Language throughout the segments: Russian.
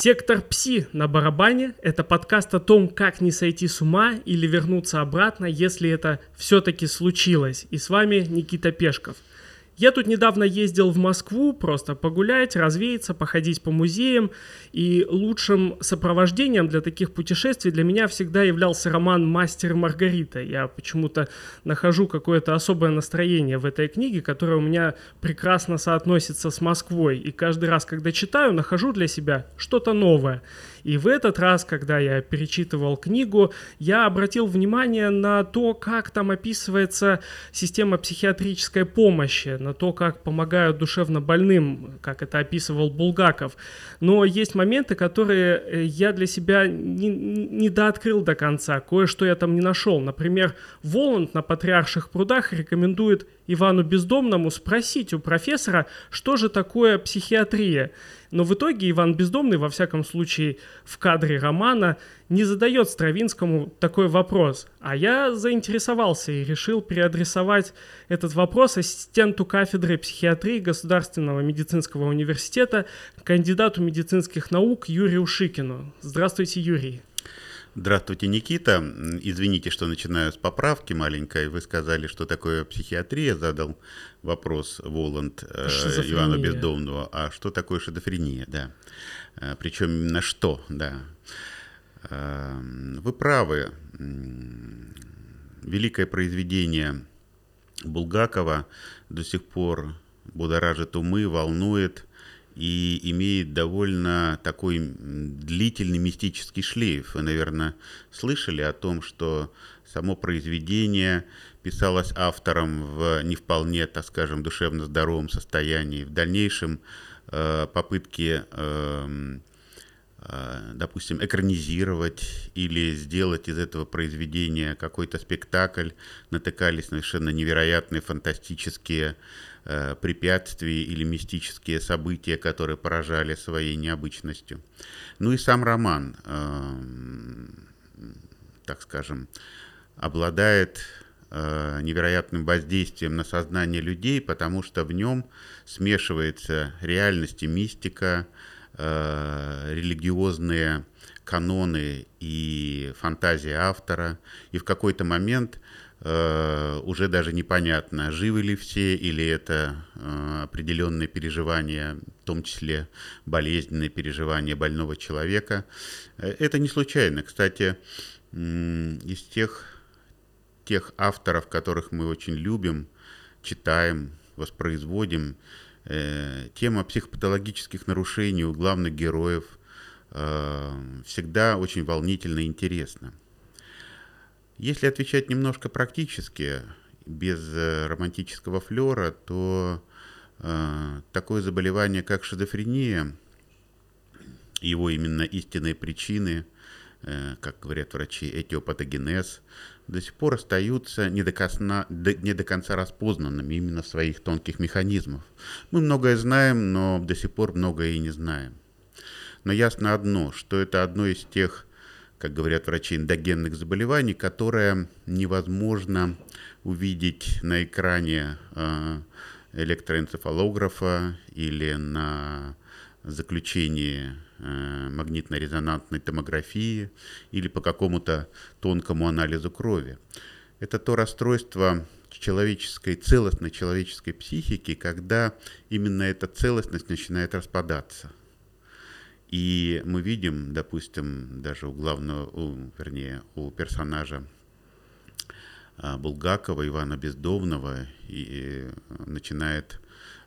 Сектор Пси на барабане – это подкаст о том, как не сойти с ума или вернуться обратно, если это все-таки случилось. И с вами Никита Пешков – я тут недавно ездил в Москву просто погулять, развеяться, походить по музеям, и лучшим сопровождением для таких путешествий для меня всегда являлся роман «Мастер и Маргарита». Я почему-то нахожу какое-то особое настроение в этой книге, которое у меня прекрасно соотносится с Москвой, и каждый раз, когда читаю, нахожу для себя что-то новое. И в этот раз, когда я перечитывал книгу, я обратил внимание на то, как там описывается система психиатрической помощи, на то, как помогают душевно больным, как это описывал Булгаков. Но есть моменты, которые э, я для себя не, не дооткрыл до конца, кое-что я там не нашел. Например, Воланд на Патриарших прудах рекомендует Ивану Бездомному спросить у профессора, что же такое психиатрия. Но в итоге Иван Бездомный, во всяком случае, в кадре романа, не задает Стравинскому такой вопрос. А я заинтересовался и решил переадресовать этот вопрос ассистенту кафедры психиатрии Государственного медицинского университета, кандидату медицинских наук Юрию Шикину. Здравствуйте, Юрий. Здравствуйте, Никита. Извините, что начинаю с поправки маленькой. Вы сказали, что такое психиатрия, задал вопрос Воланд э, Ивана Бездомного. А что такое шизофрения, да. Э, Причем именно что, да. Э, вы правы. Великое произведение Булгакова до сих пор будоражит умы, волнует и имеет довольно такой длительный мистический шлейф. Вы, наверное, слышали о том, что само произведение писалось автором в не вполне, так скажем, душевно здоровом состоянии. В дальнейшем э, попытки, э, э, допустим, экранизировать или сделать из этого произведения какой-то спектакль натыкались на совершенно невероятные, фантастические Э, препятствия или мистические события, которые поражали своей необычностью. Ну и сам роман, э, так скажем, обладает э, невероятным воздействием на сознание людей, потому что в нем смешивается реальность и мистика, религиозные каноны и фантазия автора, и в какой-то момент Э, уже даже непонятно, живы ли все или это э, определенные переживания, в том числе болезненные переживания больного человека. Э, это не случайно. Кстати, из тех, тех авторов, которых мы очень любим, читаем, воспроизводим, тема психопатологических нарушений у главных героев всегда очень волнительно и интересна. Если отвечать немножко практически, без э, романтического флера, то э, такое заболевание, как шизофрения, его именно истинные причины, э, как говорят врачи, этиопатогенез, до сих пор остаются не до, конца, не до конца распознанными именно своих тонких механизмах. Мы многое знаем, но до сих пор многое и не знаем. Но ясно одно, что это одно из тех как говорят врачи, эндогенных заболеваний, которое невозможно увидеть на экране а, электроэнцефалографа или на заключении а, магнитно-резонансной томографии или по какому-то тонкому анализу крови. Это то расстройство человеческой, целостной человеческой психики, когда именно эта целостность начинает распадаться. И мы видим, допустим, даже у главного, у, вернее, у персонажа а, Булгакова, Ивана Бездомного, и, и начинает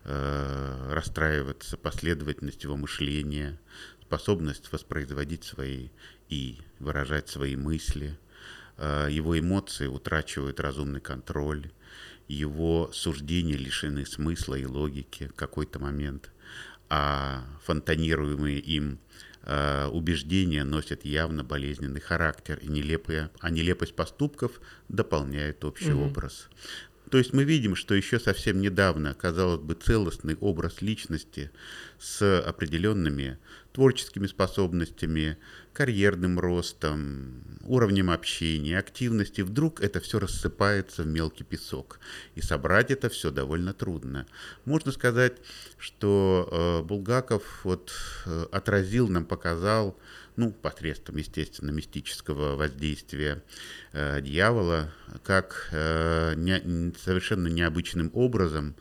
э, расстраиваться последовательность его мышления, способность воспроизводить свои и выражать свои мысли. Э, его эмоции утрачивают разумный контроль, его суждения лишены смысла и логики в какой-то момент – а фонтанируемые им э, убеждения носят явно болезненный характер, и нелепые, а нелепость поступков дополняет общий угу. образ. То есть мы видим, что еще совсем недавно, казалось бы, целостный образ личности с определенными творческими способностями, карьерным ростом, уровнем общения, активности, вдруг это все рассыпается в мелкий песок. И собрать это все довольно трудно. Можно сказать, что э, Булгаков вот, э, отразил нам, показал, ну, посредством, естественно, мистического воздействия э, дьявола, как э, не, совершенно необычным образом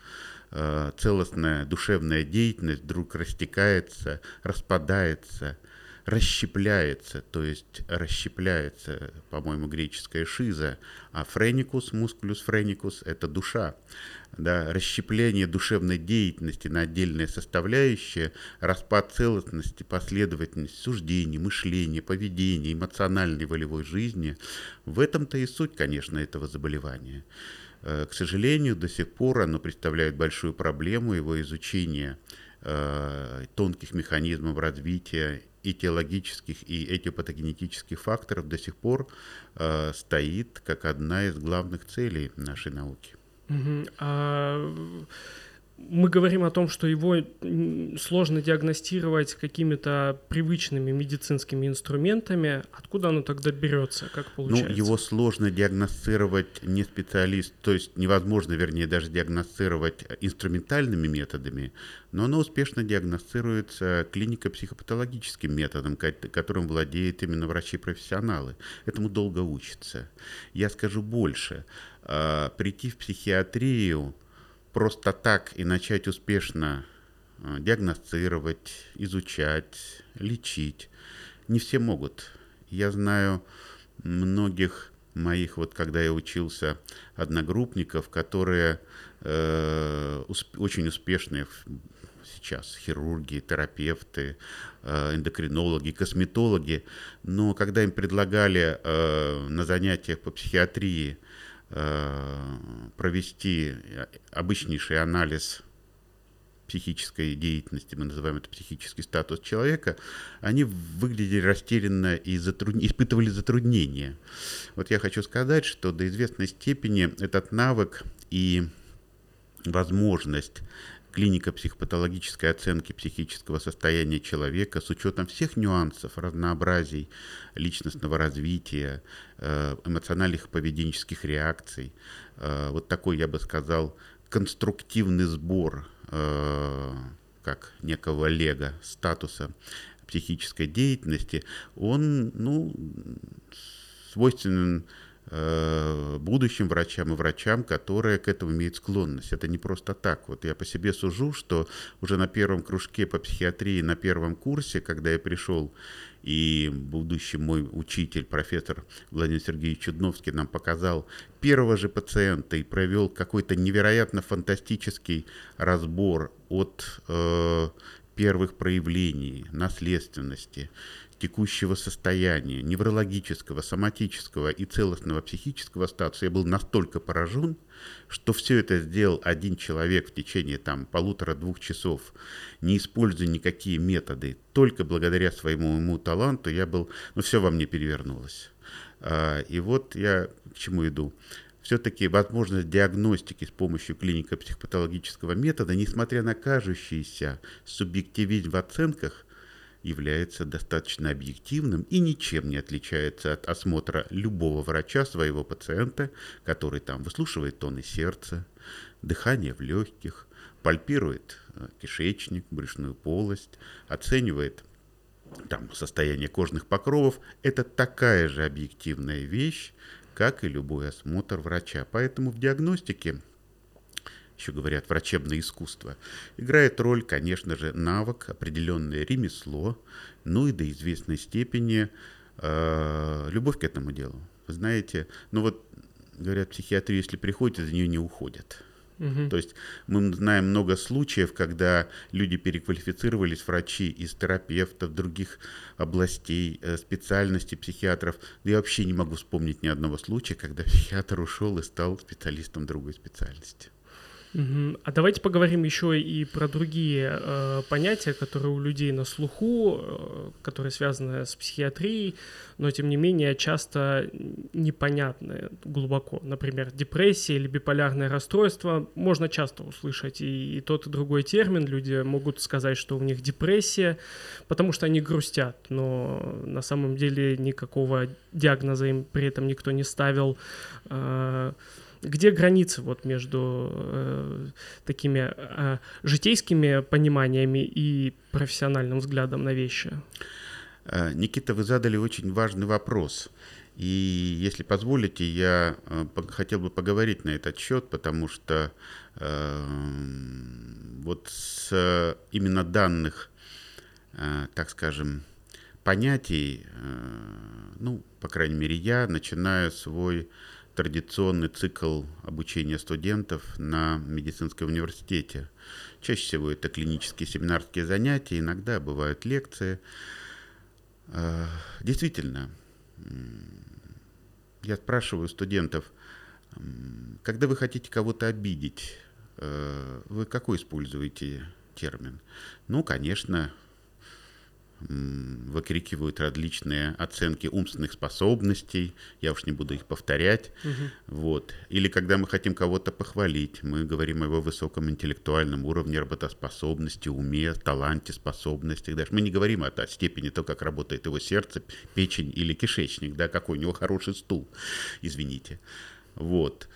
целостная душевная деятельность вдруг растекается, распадается – расщепляется, то есть расщепляется, по-моему, греческая шиза, а френикус, мускулюс френикус – это душа. Да, расщепление душевной деятельности на отдельные составляющие, распад целостности, последовательность суждений, мышления, поведения, эмоциональной волевой жизни – в этом-то и суть, конечно, этого заболевания. Э, к сожалению, до сих пор оно представляет большую проблему, его изучение э, тонких механизмов развития и теологических, и этиопатогенетических факторов до сих пор э, стоит как одна из главных целей нашей науки. Угу. А мы говорим о том, что его сложно диагностировать какими-то привычными медицинскими инструментами. Откуда оно тогда берется? Как ну, получается? Ну, его сложно диагностировать не специалист, то есть невозможно, вернее, даже диагностировать инструментальными методами, но оно успешно диагностируется клинико-психопатологическим методом, которым владеют именно врачи-профессионалы. Этому долго учатся. Я скажу больше. А, прийти в психиатрию просто так и начать успешно э, диагностировать, изучать, лечить не все могут. Я знаю многих моих, вот когда я учился, одногруппников, которые э, усп- очень успешные сейчас хирурги, терапевты, э, эндокринологи, косметологи, но когда им предлагали э, на занятиях по психиатрии провести обычнейший анализ психической деятельности, мы называем это психический статус человека, они выглядели растерянно и затруд... испытывали затруднения. Вот я хочу сказать, что до известной степени этот навык и возможность клиника психопатологической оценки психического состояния человека с учетом всех нюансов, разнообразий личностного развития, э, эмоциональных поведенческих реакций. Э, вот такой, я бы сказал, конструктивный сбор э, как некого лего статуса психической деятельности, он ну, свойственен будущим врачам и врачам, которые к этому имеют склонность. Это не просто так. Вот я по себе сужу, что уже на первом кружке по психиатрии, на первом курсе, когда я пришел, и будущий мой учитель, профессор Владимир Сергеевич Чудновский, нам показал первого же пациента и провел какой-то невероятно фантастический разбор от э, первых проявлений наследственности, текущего состояния, неврологического, соматического и целостного психического статуса, я был настолько поражен, что все это сделал один человек в течение там полутора-двух часов, не используя никакие методы, только благодаря своему ему таланту я был, ну все во мне перевернулось. А, и вот я к чему иду все-таки возможность диагностики с помощью клинико-психопатологического метода, несмотря на кажущийся субъективизм в оценках, является достаточно объективным и ничем не отличается от осмотра любого врача своего пациента, который там выслушивает тоны сердца, дыхание в легких, пальпирует э, кишечник, брюшную полость, оценивает там состояние кожных покровов. Это такая же объективная вещь, как и любой осмотр врача. Поэтому в диагностике еще говорят, врачебное искусство, играет роль, конечно же, навык, определенное ремесло, ну и до известной степени э, любовь к этому делу. Вы знаете, ну вот, говорят, психиатрия, если приходит, из нее не уходят. Угу. То есть мы знаем много случаев, когда люди переквалифицировались, врачи из терапевтов, других областей, э, специальностей психиатров. Да я вообще не могу вспомнить ни одного случая, когда психиатр ушел и стал специалистом другой специальности. А давайте поговорим еще и про другие э, понятия, которые у людей на слуху, э, которые связаны с психиатрией, но тем не менее часто непонятны глубоко. Например, депрессия или биполярное расстройство можно часто услышать и, и тот и другой термин. Люди могут сказать, что у них депрессия, потому что они грустят, но на самом деле никакого диагноза им при этом никто не ставил. Э, где граница вот между э, такими э, житейскими пониманиями и профессиональным взглядом на вещи? Э, Никита, вы задали очень важный вопрос. И если позволите, я э, хотел бы поговорить на этот счет, потому что э, вот с именно данных, э, так скажем, понятий, э, ну, по крайней мере, я начинаю свой традиционный цикл обучения студентов на медицинском университете. Чаще всего это клинические семинарские занятия, иногда бывают лекции. А, действительно, я спрашиваю студентов, когда вы хотите кого-то обидеть, э, вы какой используете термин? Ну, конечно, выкрикивают различные оценки умственных способностей, я уж не буду их повторять, угу. вот. Или когда мы хотим кого-то похвалить, мы говорим о его высоком интеллектуальном уровне работоспособности, уме, таланте, способностях, даже мы не говорим о, о степени того, как работает его сердце, печень или кишечник, да, какой у него хороший стул, извините, вот.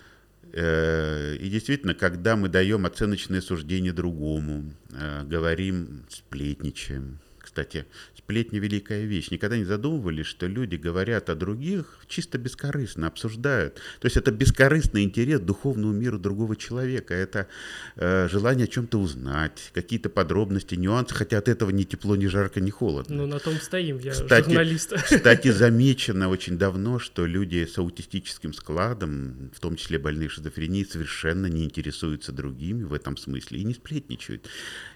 Э, и действительно, когда мы даем оценочное суждение другому, э, говорим, сплетничаем, кстати, сплетни – великая вещь. Никогда не задумывались, что люди говорят о других чисто бескорыстно, обсуждают. То есть это бескорыстный интерес к духовному миру другого человека. Это э, желание о чем-то узнать, какие-то подробности, нюансы, хотя от этого ни тепло, ни жарко, ни холодно. Ну, на том стоим, я кстати, журналист. Кстати, замечено очень давно, что люди с аутистическим складом, в том числе больные шизофренией, совершенно не интересуются другими в этом смысле и не сплетничают.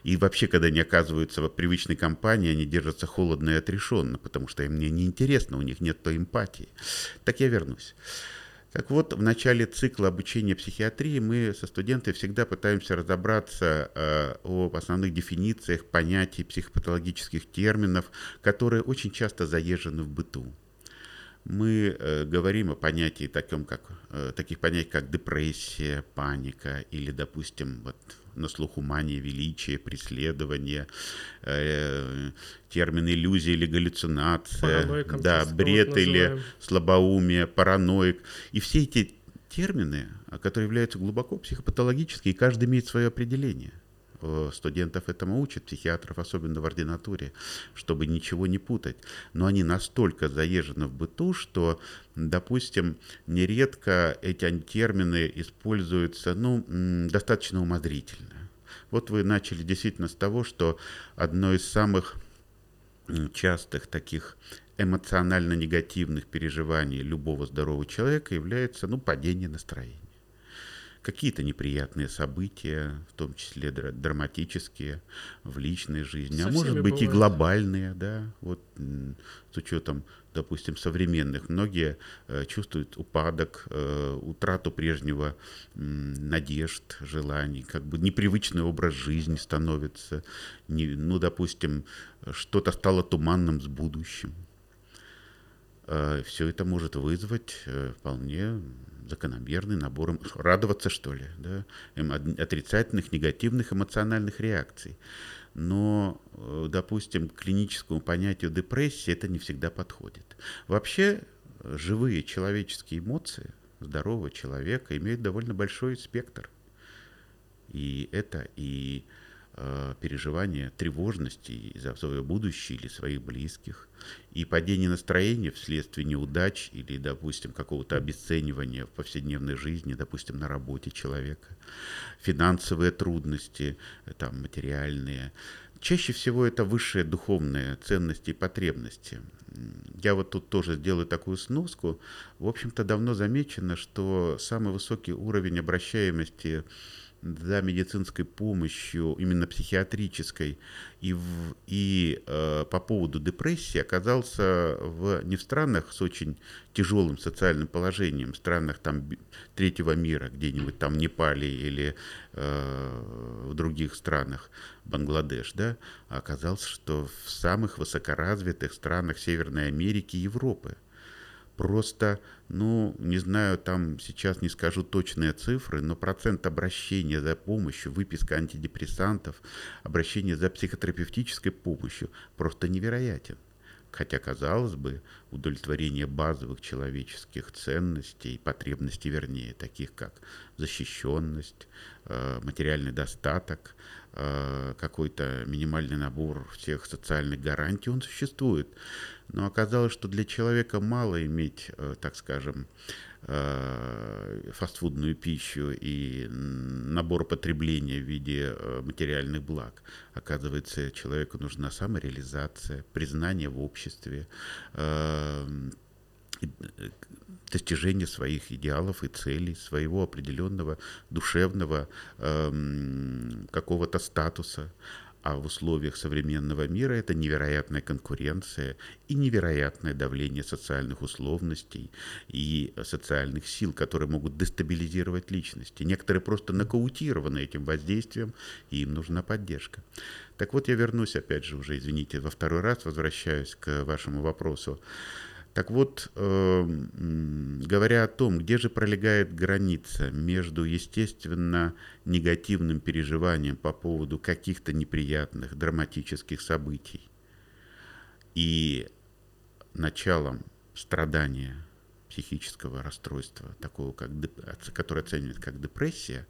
И вообще, когда они оказываются в привычной компании, они держатся холодно и отрешенно, потому что им мне неинтересно, у них нет той эмпатии. Так я вернусь. Так вот, в начале цикла обучения психиатрии мы со студентами всегда пытаемся разобраться э, об основных дефинициях понятий психопатологических терминов, которые очень часто заезжены в быту. Мы э, говорим о понятии таком, как, э, таких понятий, как депрессия, паника или, допустим, вот на слуху мания величия, преследование, э, термин иллюзия или галлюцинация, да, бред или слабоумие, параноик. И все эти термины, которые являются глубоко психопатологическими, и каждый имеет свое определение. Э, студентов этому учат, психиатров, особенно в ординатуре, чтобы ничего не путать. Но они настолько заезжены в быту, что, допустим, нередко эти термины используются ну, достаточно умозрительно. Вот вы начали действительно с того, что одно из самых частых таких эмоционально негативных переживаний любого здорового человека является ну, падение настроения какие-то неприятные события, в том числе драматические в личной жизни, Со а может быть бывает. и глобальные, да, вот с учетом, допустим, современных. Многие э, чувствуют упадок, э, утрату прежнего э, надежд, желаний, как бы непривычный образ жизни становится, не, ну, допустим, что-то стало туманным с будущим. Э, Все это может вызвать вполне закономерный набор, радоваться что ли, да, отрицательных, негативных эмоциональных реакций. Но, э, допустим, к клиническому понятию депрессии это не всегда подходит. Вообще, живые человеческие эмоции здорового человека имеют довольно большой спектр. И это и э, переживание тревожности за свое будущее или своих близких, и падение настроения вследствие неудач или, допустим, какого-то обесценивания в повседневной жизни, допустим, на работе человека, финансовые трудности, там, материальные. Чаще всего это высшие духовные ценности и потребности. Я вот тут тоже сделаю такую сноску. В общем-то, давно замечено, что самый высокий уровень обращаемости за медицинской помощью, именно психиатрической, и, в, и э, по поводу депрессии оказался в, не в странах с очень тяжелым социальным положением, в странах там третьего мира, где-нибудь там Непале или э, в других странах, Бангладеш, да, а оказался, что в самых высокоразвитых странах Северной Америки и Европы – Просто, ну, не знаю, там сейчас не скажу точные цифры, но процент обращения за помощью, выписка антидепрессантов, обращение за психотерапевтической помощью просто невероятен. Хотя, казалось бы, удовлетворение базовых человеческих ценностей, потребностей, вернее, таких как защищенность, э, материальный достаток, какой-то минимальный набор всех социальных гарантий, он существует. Но оказалось, что для человека мало иметь, э, так скажем, э, фастфудную пищу и набор потребления в виде э, материальных благ. Оказывается, человеку нужна самореализация, признание в обществе, достижение своих идеалов и целей, своего определенного душевного какого-то статуса. А в условиях современного мира это невероятная конкуренция и невероятное давление социальных условностей и социальных сил, которые могут дестабилизировать личности. Некоторые просто нокаутированы этим воздействием, и им нужна поддержка. Так вот, я вернусь, опять же, уже, извините, во второй раз возвращаюсь к вашему вопросу. Так вот, э, говоря о том, где же пролегает граница между, естественно, негативным переживанием по поводу каких-то неприятных, драматических событий и началом страдания психического расстройства, такого, как, которое оценивается как депрессия,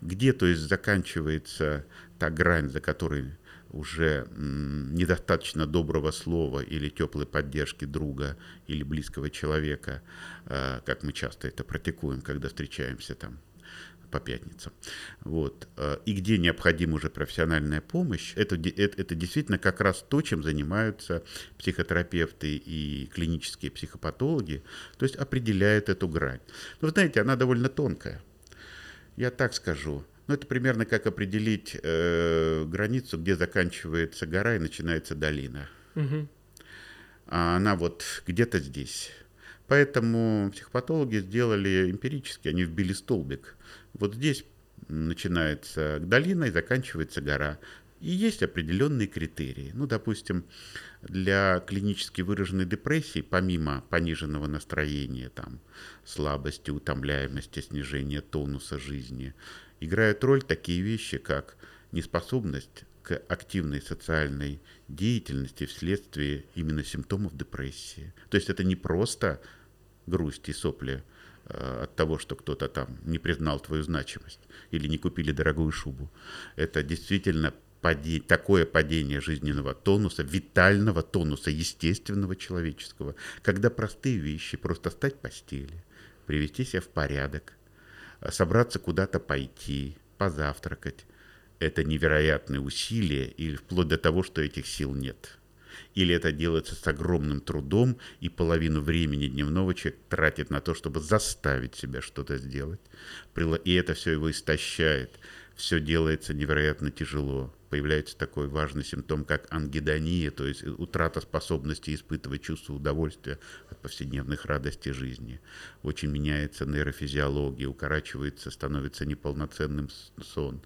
где, то есть, заканчивается та грань, за которой уже недостаточно доброго слова или теплой поддержки друга или близкого человека, э, как мы часто это практикуем, когда встречаемся там по пятницам. Вот. Э, и где необходима уже профессиональная помощь, это, это, это действительно как раз то, чем занимаются психотерапевты и клинические психопатологи, то есть определяют эту грань. Но вы знаете, она довольно тонкая. Я так скажу, ну, это примерно как определить э, границу, где заканчивается гора и начинается долина. Угу. А она вот где-то здесь. Поэтому психопатологи сделали эмпирически, они вбили столбик. Вот здесь начинается долина и заканчивается гора. И есть определенные критерии. Ну, допустим, для клинически выраженной депрессии, помимо пониженного настроения, там, слабости, утомляемости, снижения тонуса жизни, играют роль такие вещи, как неспособность к активной социальной деятельности вследствие именно симптомов депрессии. То есть это не просто грусть и сопли э, от того, что кто-то там не признал твою значимость или не купили дорогую шубу. Это действительно падение, такое падение жизненного тонуса, витального тонуса, естественного человеческого, когда простые вещи, просто стать постели, привести себя в порядок, собраться куда-то пойти, позавтракать. Это невероятные усилия, или вплоть до того, что этих сил нет. Или это делается с огромным трудом, и половину времени дневного человек тратит на то, чтобы заставить себя что-то сделать. И это все его истощает. Все делается невероятно тяжело появляется такой важный симптом, как ангидония, то есть утрата способности испытывать чувство удовольствия от повседневных радостей жизни. Очень меняется нейрофизиология, укорачивается, становится неполноценным сон.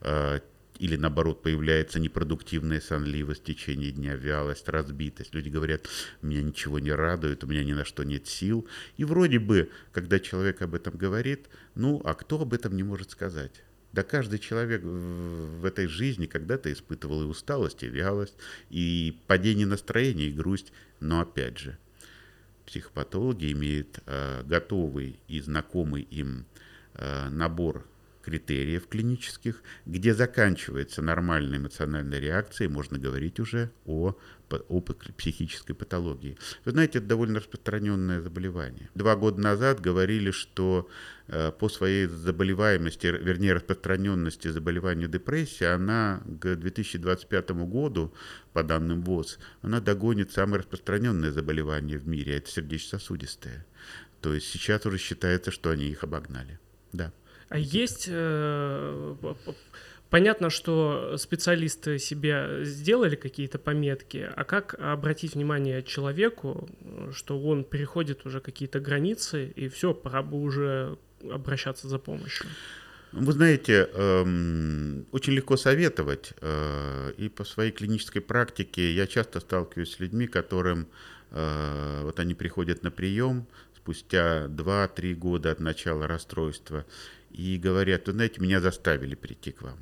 А, или наоборот появляется непродуктивная сонливость в течение дня, вялость, разбитость. Люди говорят, меня ничего не радует, у меня ни на что нет сил. И вроде бы, когда человек об этом говорит, ну, а кто об этом не может сказать? Да каждый человек в этой жизни когда-то испытывал и усталость, и вялость, и падение настроения, и грусть. Но опять же, психопатологи имеют э, готовый и знакомый им э, набор критериев клинических, где заканчивается нормальная эмоциональная реакция, и можно говорить уже о, о психической патологии. Вы знаете, это довольно распространенное заболевание. Два года назад говорили, что по своей заболеваемости, вернее распространенности заболевания депрессии, она к 2025 году, по данным ВОЗ, она догонит самое распространенное заболевание в мире, это сердечно-сосудистое. То есть сейчас уже считается, что они их обогнали. Да. А есть э, Понятно, что специалисты себе сделали какие-то пометки, а как обратить внимание человеку, что он переходит уже какие-то границы, и все, пора бы уже обращаться за помощью? Вы знаете, эм, очень легко советовать, э, и по своей клинической практике я часто сталкиваюсь с людьми, которым э, вот они приходят на прием спустя 2-3 года от начала расстройства и говорят, вы знаете, меня заставили прийти к вам.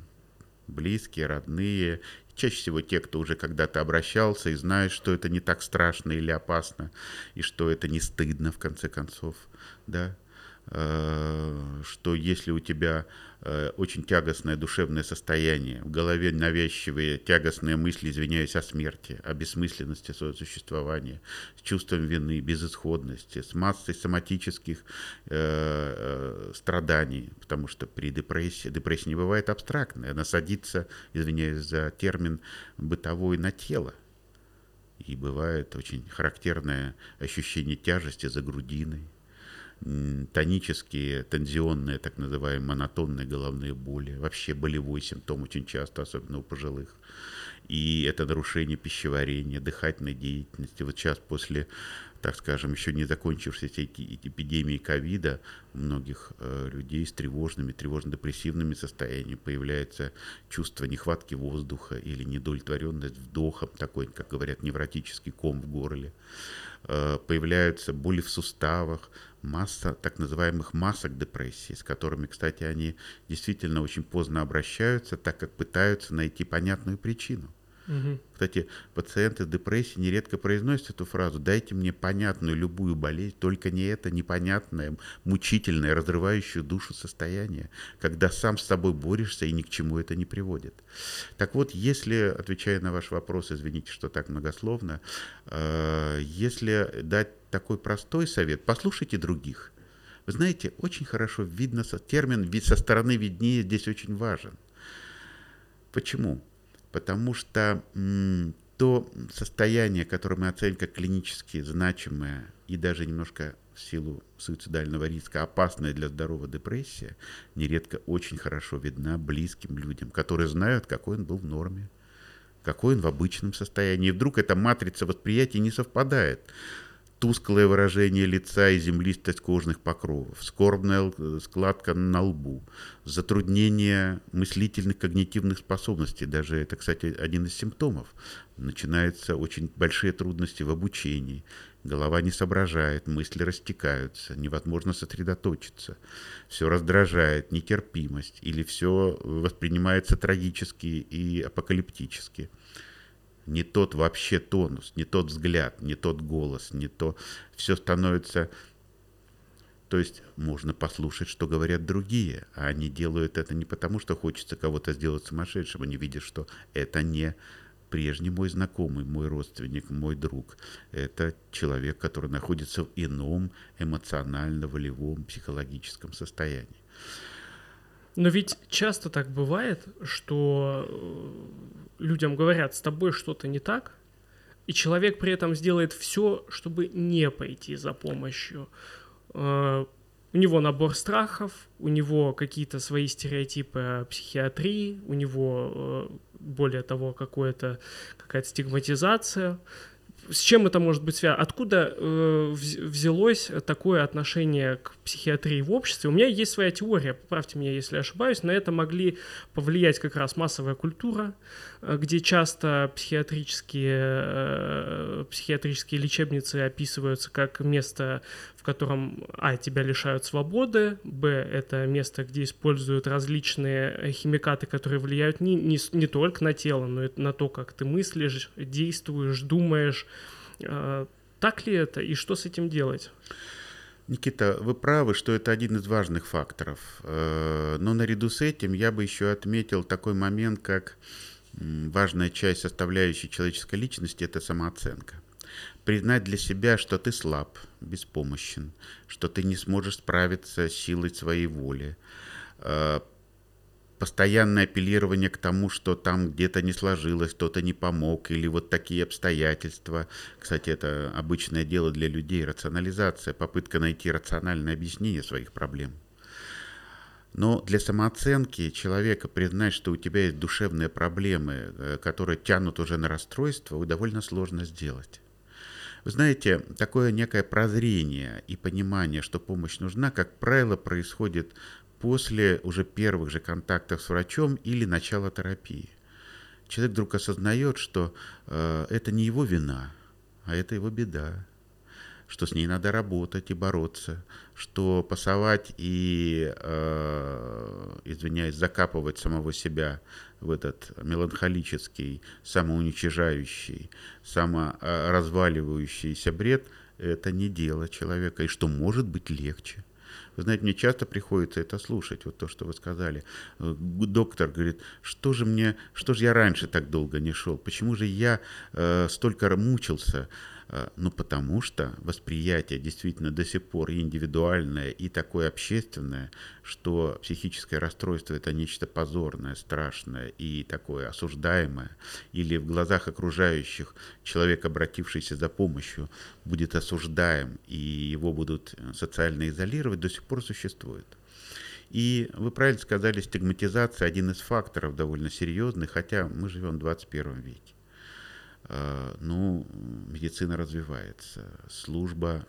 Близкие, родные, чаще всего те, кто уже когда-то обращался и знают, что это не так страшно или опасно, и что это не стыдно, в конце концов, да, что если у тебя Э, очень тягостное душевное состояние, в голове навязчивые тягостные мысли, извиняюсь, о смерти, о бессмысленности своего существования, с чувством вины, безысходности, с массой соматических э, э, страданий, потому что при депрессии, депрессия не бывает абстрактной, она садится, извиняюсь за термин, бытовой на тело. И бывает очень характерное ощущение тяжести за грудиной, тонические, тензионные, так называемые монотонные головные боли, вообще болевой симптом очень часто, особенно у пожилых. И это нарушение пищеварения, дыхательной деятельности. Вот сейчас после, так скажем, еще не закончившейся эпидемии ковида у многих э, людей с тревожными, тревожно-депрессивными состояниями появляется чувство нехватки воздуха или недовлетворенность вдохом, такой, как говорят, невротический ком в горле. Э, появляются боли в суставах, масса так называемых масок депрессии, с которыми, кстати, они действительно очень поздно обращаются, так как пытаются найти понятную причину. Угу. Кстати, пациенты с депрессией нередко произносят эту фразу «дайте мне понятную любую болезнь, только не это непонятное, мучительное, разрывающее душу состояние, когда сам с собой борешься и ни к чему это не приводит». Так вот, если, отвечая на ваш вопрос, извините, что так многословно, э, если дать такой простой совет, послушайте других. Вы знаете, очень хорошо видно, термин «со стороны виднее» здесь очень важен. Почему? Потому что то состояние, которое мы оценим как клинически значимое и даже немножко в силу суицидального риска опасная для здорового депрессия, нередко очень хорошо видна близким людям, которые знают, какой он был в норме, какой он в обычном состоянии. И вдруг эта матрица восприятия не совпадает тусклое выражение лица и землистость кожных покровов, скорбная складка на лбу, затруднение мыслительных когнитивных способностей, даже это, кстати, один из симптомов. Начинаются очень большие трудности в обучении, голова не соображает, мысли растекаются, невозможно сосредоточиться, все раздражает, нетерпимость, или все воспринимается трагически и апокалиптически – не тот вообще тонус, не тот взгляд, не тот голос, не то... Все становится... То есть можно послушать, что говорят другие, а они делают это не потому, что хочется кого-то сделать сумасшедшим, они видят, что это не прежний мой знакомый, мой родственник, мой друг. Это человек, который находится в ином эмоционально-волевом, психологическом состоянии. Но ведь часто так бывает, что э, людям говорят, с тобой что-то не так, и человек при этом сделает все, чтобы не пойти за помощью. Э, у него набор страхов, у него какие-то свои стереотипы о психиатрии, у него, э, более того, какое-то, какая-то стигматизация с чем это может быть связано? Откуда э, взялось такое отношение к психиатрии в обществе? У меня есть своя теория, поправьте меня, если ошибаюсь, на это могли повлиять как раз массовая культура, э, где часто психиатрические, э, психиатрические лечебницы описываются как место, в котором, а, тебя лишают свободы, б, это место, где используют различные химикаты, которые влияют не, не, не только на тело, но и на то, как ты мыслишь, действуешь, думаешь. А, так ли это и что с этим делать? Никита, вы правы, что это один из важных факторов. Э, но наряду с этим я бы еще отметил такой момент, как важная часть составляющей человеческой личности – это самооценка признать для себя, что ты слаб, беспомощен, что ты не сможешь справиться с силой своей воли. Постоянное апеллирование к тому, что там где-то не сложилось, кто-то не помог, или вот такие обстоятельства. Кстати, это обычное дело для людей, рационализация, попытка найти рациональное объяснение своих проблем. Но для самооценки человека признать, что у тебя есть душевные проблемы, э, которые тянут уже на расстройство, довольно сложно сделать. Вы знаете, такое некое прозрение и понимание, что помощь нужна, как правило, происходит после уже первых же контактов с врачом или начала терапии. Человек вдруг осознает, что э, это не его вина, а это его беда что с ней надо работать и бороться, что пасовать и, э, извиняюсь, закапывать самого себя в этот меланхолический, самоуничижающий, саморазваливающийся бред, это не дело человека, и что может быть легче. Вы знаете, мне часто приходится это слушать, вот то, что вы сказали. Э, доктор говорит, что же мне, что же я раньше так долго не шел, почему же я э, столько мучился, ну, потому что восприятие действительно до сих пор и индивидуальное, и такое общественное, что психическое расстройство – это нечто позорное, страшное и такое осуждаемое, или в глазах окружающих человек, обратившийся за помощью, будет осуждаем, и его будут социально изолировать, до сих пор существует. И вы правильно сказали, стигматизация – один из факторов довольно серьезных, хотя мы живем в 21 веке. Э, ну, медицина развивается, служба,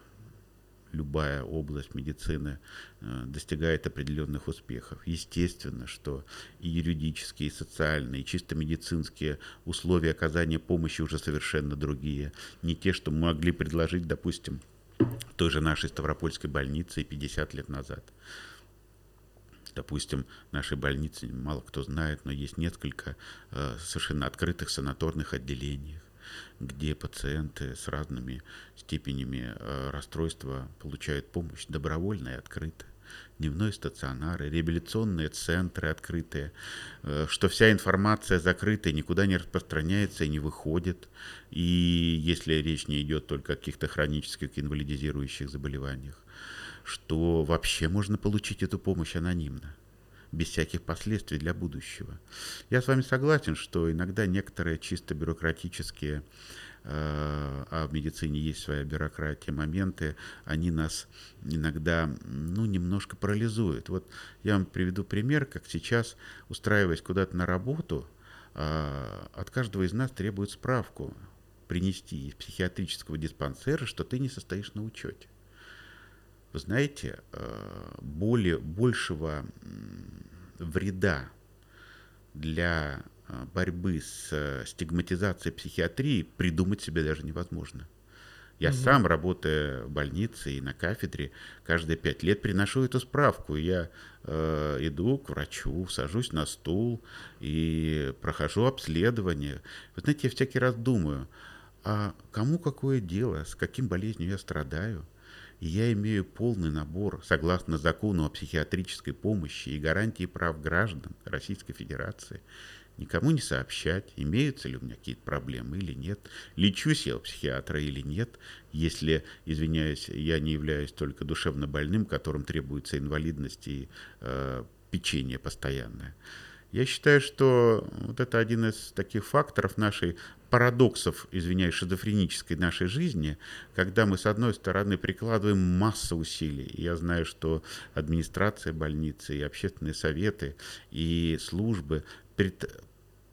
любая область медицины э, достигает определенных успехов. Естественно, что и юридические, и социальные, и чисто медицинские условия оказания помощи уже совершенно другие. Не те, что мы могли предложить, допустим, той же нашей Ставропольской больнице 50 лет назад. Допустим, нашей больнице мало кто знает, но есть несколько э, совершенно открытых санаторных отделений где пациенты с разными степенями э, расстройства получают помощь добровольно и открыто дневной стационары, реабилитационные центры открытые, э, что вся информация закрытая, никуда не распространяется и не выходит. И если речь не идет только о каких-то хронических инвалидизирующих заболеваниях, что вообще можно получить эту помощь анонимно без всяких последствий для будущего. Я с вами согласен, что иногда некоторые чисто бюрократические, э, а в медицине есть своя бюрократия, моменты, они нас иногда, ну, немножко парализуют. Вот я вам приведу пример, как сейчас, устраиваясь куда-то на работу, э, от каждого из нас требует справку принести из психиатрического диспансера, что ты не состоишь на учете. Вы знаете, э, более, большего вреда для э, борьбы с э, стигматизацией психиатрии придумать себе даже невозможно. Я угу. сам, работая в больнице и на кафедре, каждые пять лет приношу эту справку. Я э, иду к врачу, сажусь на стул и прохожу обследование. Вы знаете, я всякий раз думаю, а кому какое дело, с каким болезнью я страдаю? Я имею полный набор, согласно закону о психиатрической помощи и гарантии прав граждан Российской Федерации, никому не сообщать, имеются ли у меня какие-то проблемы или нет, лечусь я у психиатра или нет, если, извиняюсь, я не являюсь только душевно больным, которым требуется инвалидность и э, печенье постоянное. Я считаю, что вот это один из таких факторов нашей парадоксов, извиняюсь, шизофренической нашей жизни, когда мы, с одной стороны, прикладываем массу усилий. Я знаю, что администрация больницы и общественные советы и службы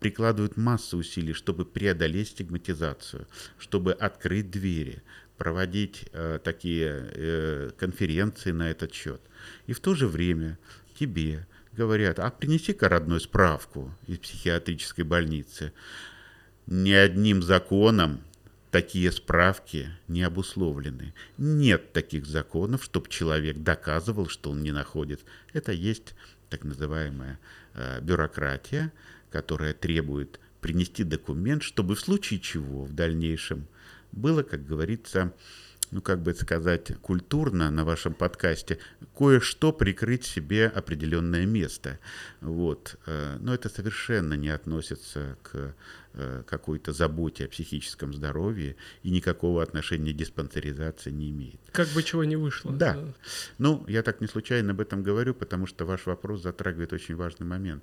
прикладывают массу усилий, чтобы преодолеть стигматизацию, чтобы открыть двери, проводить э, такие э, конференции на этот счет. И в то же время тебе, говорят, а принеси-ка родной справку из психиатрической больницы. Ни одним законом такие справки не обусловлены. Нет таких законов, чтобы человек доказывал, что он не находит. Это есть так называемая э, бюрократия, которая требует принести документ, чтобы в случае чего в дальнейшем было, как говорится, ну как бы сказать, культурно на вашем подкасте кое-что прикрыть себе определенное место. Вот. Э, но это совершенно не относится к какой-то заботе о психическом здоровье и никакого отношения к диспансеризации не имеет. Как бы чего не вышло. Да. Ну, я так не случайно об этом говорю, потому что ваш вопрос затрагивает очень важный момент.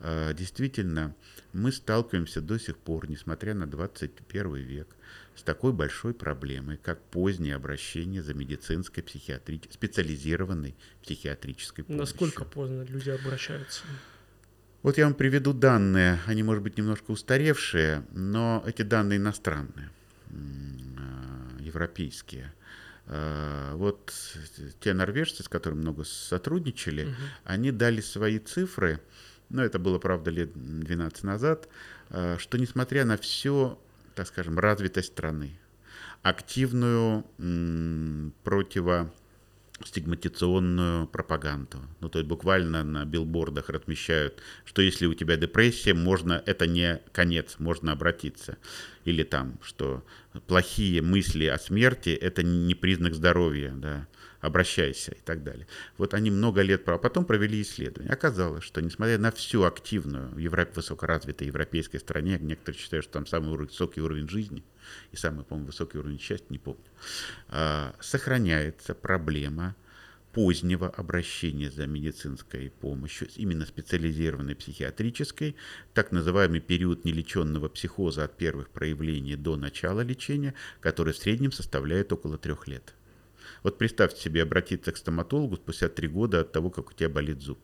Э, действительно, мы сталкиваемся до сих пор, несмотря на 21 век, с такой большой проблемой, как позднее обращение за медицинской, психиатрической, специализированной психиатрической помощью. Насколько поздно люди обращаются? Вот я вам приведу данные, они, может быть, немножко устаревшие, но эти данные иностранные, а, европейские. А, вот те норвежцы, с которыми много сотрудничали, угу. они дали свои цифры, но это было, правда, лет 12 назад, а, что несмотря на все так скажем, развитость страны, активную противо стигматизационную пропаганду. Ну, то есть буквально на билбордах размещают, что если у тебя депрессия, можно, это не конец, можно обратиться. Или там, что плохие мысли о смерти – это не признак здоровья, да обращайся и так далее. Вот они много лет, а потом провели исследование. Оказалось, что несмотря на всю активную в Европе, высокоразвитой европейской стране, некоторые считают, что там самый высокий уровень жизни и самый, по-моему, высокий уровень счастья, не помню, а, сохраняется проблема позднего обращения за медицинской помощью, именно специализированной психиатрической, так называемый период нелеченного психоза от первых проявлений до начала лечения, который в среднем составляет около трех лет. Вот представьте себе обратиться к стоматологу спустя три года от того, как у тебя болит зуб.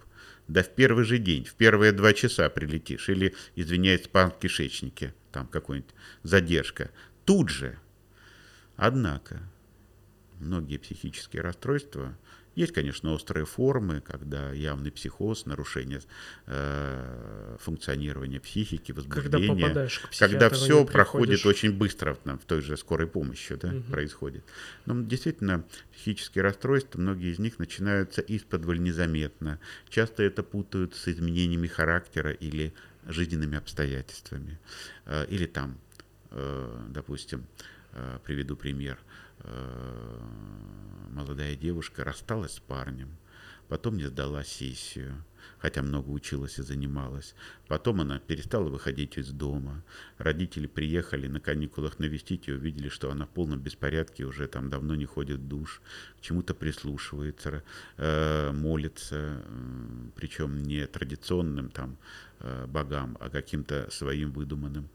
Да в первый же день, в первые два часа прилетишь. Или, извиняюсь, спам в кишечнике, там какой-нибудь задержка. Тут же. Однако, многие психические расстройства есть, конечно, острые формы, когда явный психоз, нарушение э, функционирования психики, возбуждения. Когда попадаешь к Когда все проходит очень быстро, там, в той же скорой помощи да, угу. происходит. Но действительно, психические расстройства, многие из них начинаются из-под незаметно. Часто это путают с изменениями характера или жизненными обстоятельствами. Э, или там, э, допустим, э, приведу пример – молодая девушка рассталась с парнем, потом не сдала сессию, хотя много училась и занималась. Потом она перестала выходить из дома. Родители приехали на каникулах навестить и увидели, что она в полном беспорядке, уже там давно не ходит в душ, к чему-то прислушивается, э, молится, причем не традиционным там э, богам, а каким-то своим выдуманным.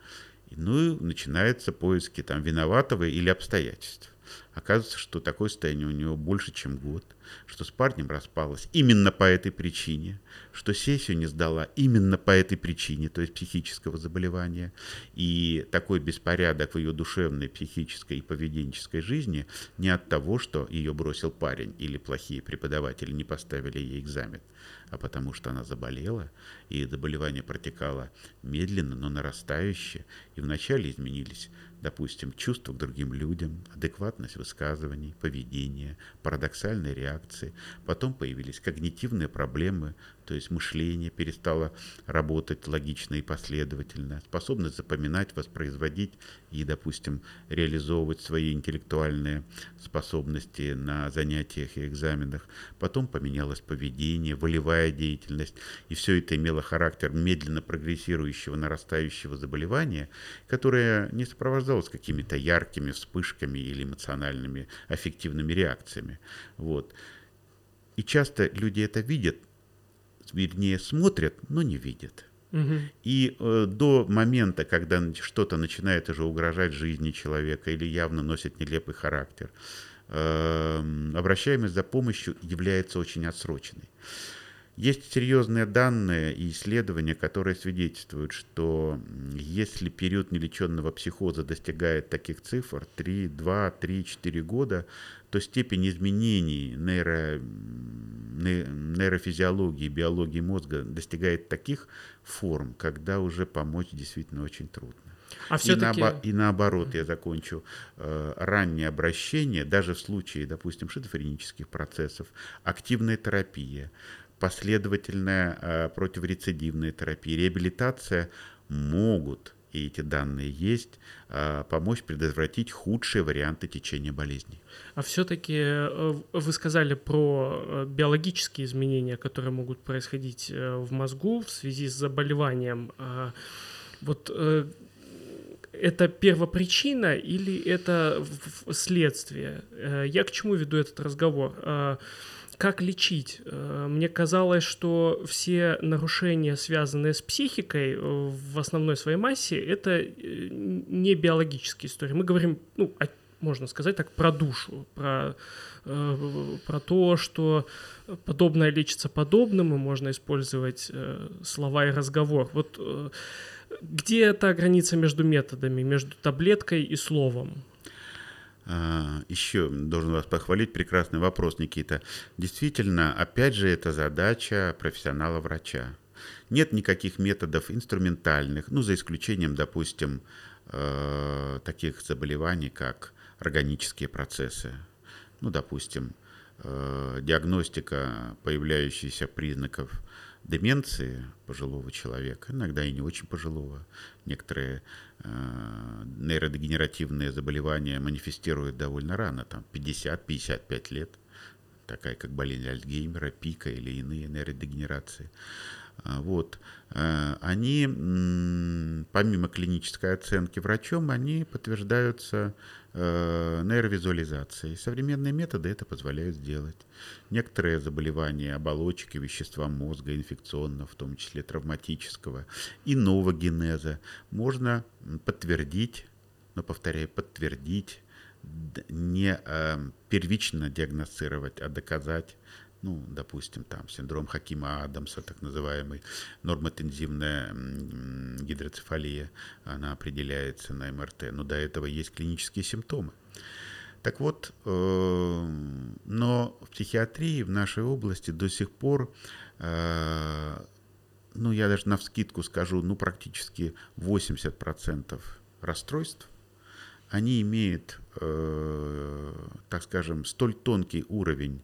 Ну и начинаются поиски там виноватого или обстоятельств. Оказывается, что такое состояние у него больше, чем год, что с парнем распалась именно по этой причине, что сессию не сдала именно по этой причине, то есть психического заболевания. И такой беспорядок в ее душевной, психической и поведенческой жизни не от того, что ее бросил парень или плохие преподаватели не поставили ей экзамен, а потому что она заболела, и заболевание протекало медленно, но нарастающе, и вначале изменились допустим, чувства к другим людям, адекватность высказываний, поведения, парадоксальные реакции. Потом появились когнитивные проблемы, то есть мышление перестало работать логично и последовательно, способность запоминать, воспроизводить и, допустим, реализовывать свои интеллектуальные способности на занятиях и экзаменах. Потом поменялось поведение, волевая деятельность, и все это имело характер медленно прогрессирующего, нарастающего заболевания, которое не сопровождалось какими-то яркими вспышками или эмоциональными аффективными реакциями. Вот. И часто люди это видят, вернее, смотрят, но не видят. И э, до момента, когда что-то начинает уже угрожать жизни человека или явно носит нелепый характер, э, обращаемость за помощью является очень отсроченной. Есть серьезные данные и исследования, которые свидетельствуют, что если период нелеченного психоза достигает таких цифр 3, 2, 3, 4 года, то степень изменений нейро, нейрофизиологии, биологии мозга достигает таких форм, когда уже помочь действительно очень трудно. А и, наобо- и наоборот, я закончу, э, раннее обращение, даже в случае, допустим, шизофренических процессов, активная терапия, последовательная э, противорецидивная терапия, реабилитация могут, и эти данные есть, э, помочь предотвратить худшие варианты течения болезней. А все-таки э, вы сказали про биологические изменения, которые могут происходить в мозгу в связи с заболеванием. А вот это первопричина или это следствие? Я к чему веду этот разговор? Э, как лечить? Э, мне казалось, что все нарушения, связанные с психикой в основной своей массе, это не биологические истории. Мы говорим, ну, можно сказать так, про душу, про, про то, что подобное лечится подобным, и можно использовать слова и разговор. Вот где эта граница между методами, между таблеткой и словом? А, еще должен вас похвалить, прекрасный вопрос, Никита. Действительно, опять же, это задача профессионала-врача. Нет никаких методов инструментальных, ну, за исключением, допустим, э, таких заболеваний, как органические процессы. Ну, допустим, э, диагностика появляющихся признаков деменции пожилого человека, иногда и не очень пожилого. Некоторые э, нейродегенеративные заболевания манифестируют довольно рано, там 50-55 лет, такая как болезнь Альцгеймера, пика или иные нейродегенерации. А, вот. Э, они, помимо клинической оценки врачом, они подтверждаются э, нейровизуализацией. Современные методы это позволяют сделать. Некоторые заболевания оболочек и вещества мозга, инфекционного, в том числе травматического, иного генеза, можно подтвердить, но, повторяю, подтвердить, не э, первично диагностировать, а доказать ну, допустим, там синдром Хакима Адамса, так называемый, нормотензивная гидроцефалия, она определяется на МРТ, но до этого есть клинические симптомы. Так вот, э, но в психиатрии в нашей области до сих пор, э, ну, я даже на вскидку скажу, ну, практически 80% расстройств, они имеют, э, так скажем, столь тонкий уровень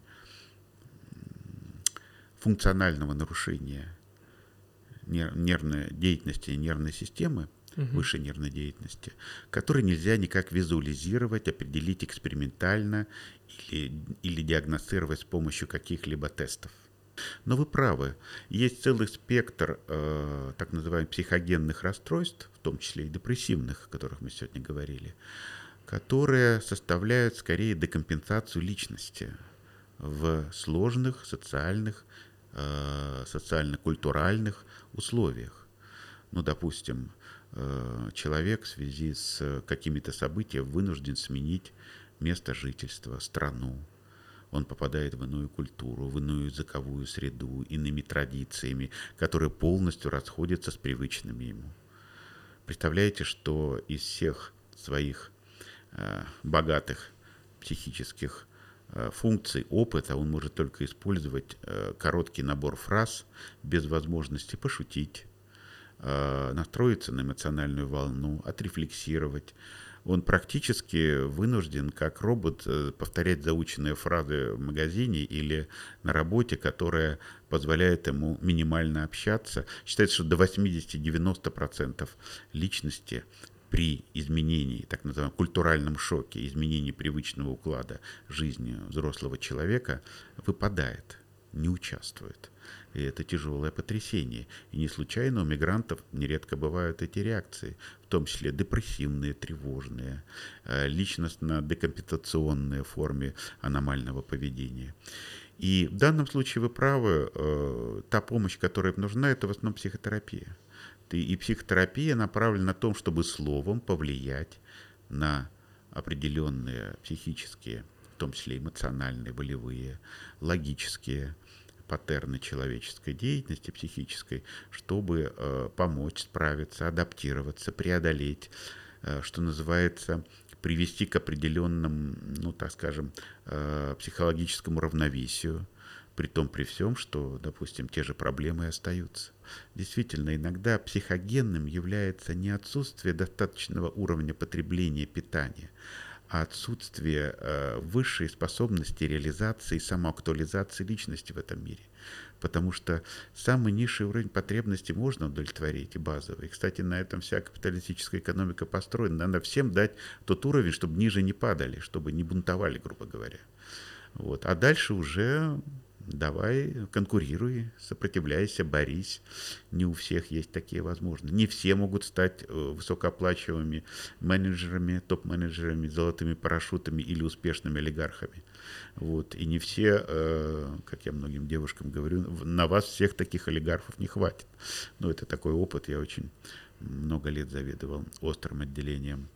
функционального нарушения нервной деятельности нервной системы, угу. высшей нервной деятельности, который нельзя никак визуализировать, определить экспериментально или, или диагностировать с помощью каких-либо тестов. Но вы правы, есть целый спектр э, так называемых психогенных расстройств, в том числе и депрессивных, о которых мы сегодня говорили, которые составляют скорее декомпенсацию личности в сложных социальных социально-культуральных условиях. Ну, допустим, э, человек в связи с какими-то событиями вынужден сменить место жительства, страну. Он попадает в иную культуру, в иную языковую среду, иными традициями, которые полностью расходятся с привычными ему. Представляете, что из всех своих э, богатых психических Э, функций опыта он может только использовать э, короткий набор фраз без возможности пошутить, э, настроиться на эмоциональную волну, отрефлексировать. Он практически вынужден, как робот, повторять заученные фразы в магазине или на работе, которая позволяет ему минимально общаться. Считается, что до 80-90% личности при изменении, так называемом культуральном шоке, изменении привычного уклада жизни взрослого человека, выпадает, не участвует. И это тяжелое потрясение. И не случайно у мигрантов нередко бывают эти реакции, в том числе депрессивные, тревожные, э, личностно-декомпенсационные формы аномального поведения. И в данном случае вы правы, э, та помощь, которая нужна, это в основном психотерапия и психотерапия направлена на том, чтобы словом повлиять на определенные психические, в том числе эмоциональные, болевые, логические паттерны человеческой деятельности психической, чтобы э, помочь справиться, адаптироваться, преодолеть, э, что называется, привести к определенному, ну так скажем, э, психологическому равновесию, при том при всем, что, допустим, те же проблемы остаются. Действительно, иногда психогенным является не отсутствие достаточного уровня потребления питания, а отсутствие э, высшей способности реализации и самоактуализации личности в этом мире. Потому что самый низший уровень потребностей можно удовлетворить и базовый. Кстати, на этом вся капиталистическая экономика построена. Надо всем дать тот уровень, чтобы ниже не падали, чтобы не бунтовали, грубо говоря. Вот. А дальше уже давай конкурируй, сопротивляйся, борись. Не у всех есть такие возможности. Не все могут стать э, высокооплачиваемыми менеджерами, топ-менеджерами, золотыми парашютами или успешными олигархами. Вот. И не все, э, как я многим девушкам говорю, на вас всех таких олигархов не хватит. Но это такой опыт. Я очень много лет заведовал острым отделением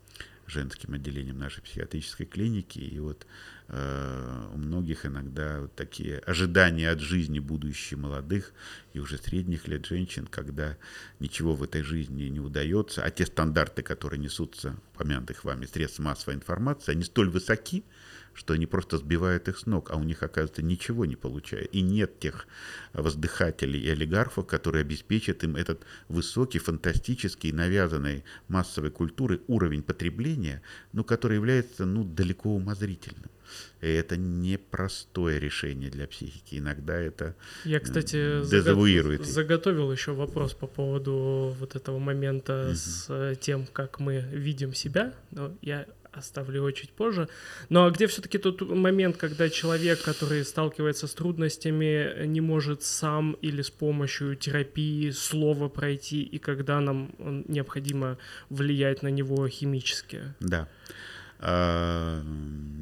женским отделением нашей психиатрической клиники. И вот э, у многих иногда вот такие ожидания от жизни будущих молодых и уже средних лет женщин, когда ничего в этой жизни не удается, а те стандарты, которые несутся, помянутых вами средств массовой информации, они столь высоки, что они просто сбивают их с ног, а у них, оказывается, ничего не получается. И нет тех воздыхателей и олигархов, которые обеспечат им этот высокий, фантастический, навязанный массовой культуры уровень потребления, ну, который является ну, далеко умозрительным. И это непростое решение для психики. Иногда это Я, кстати, дезавуирует. заготовил еще вопрос по поводу вот этого момента угу. с тем, как мы видим себя. Но я оставлю его чуть позже. Но где все-таки тот момент, когда человек, который сталкивается с трудностями, не может сам или с помощью терапии слова пройти, и когда нам необходимо влиять на него химически? Да. А,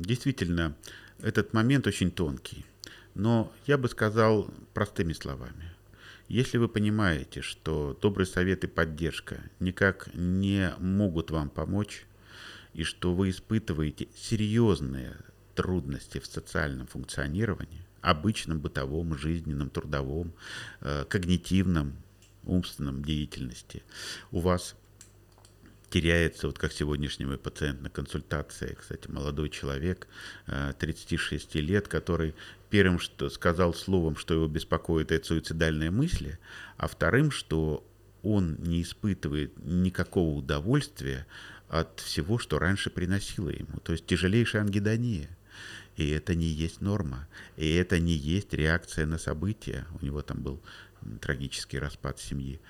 действительно, этот момент очень тонкий. Но я бы сказал простыми словами. Если вы понимаете, что добрый совет и поддержка никак не могут вам помочь, и что вы испытываете серьезные трудности в социальном функционировании, обычном бытовом, жизненном, трудовом, э, когнитивном, умственном деятельности, у вас теряется, вот как сегодняшний мой пациент на консультации, кстати, молодой человек, 36 э, лет, который первым что сказал словом, что его беспокоит, это суицидальные мысли, а вторым, что он не испытывает никакого удовольствия от всего, что раньше приносило ему. То есть тяжелейшая ангидония. И это не есть норма. И это не есть реакция на события. У него там был трагический распад семьи.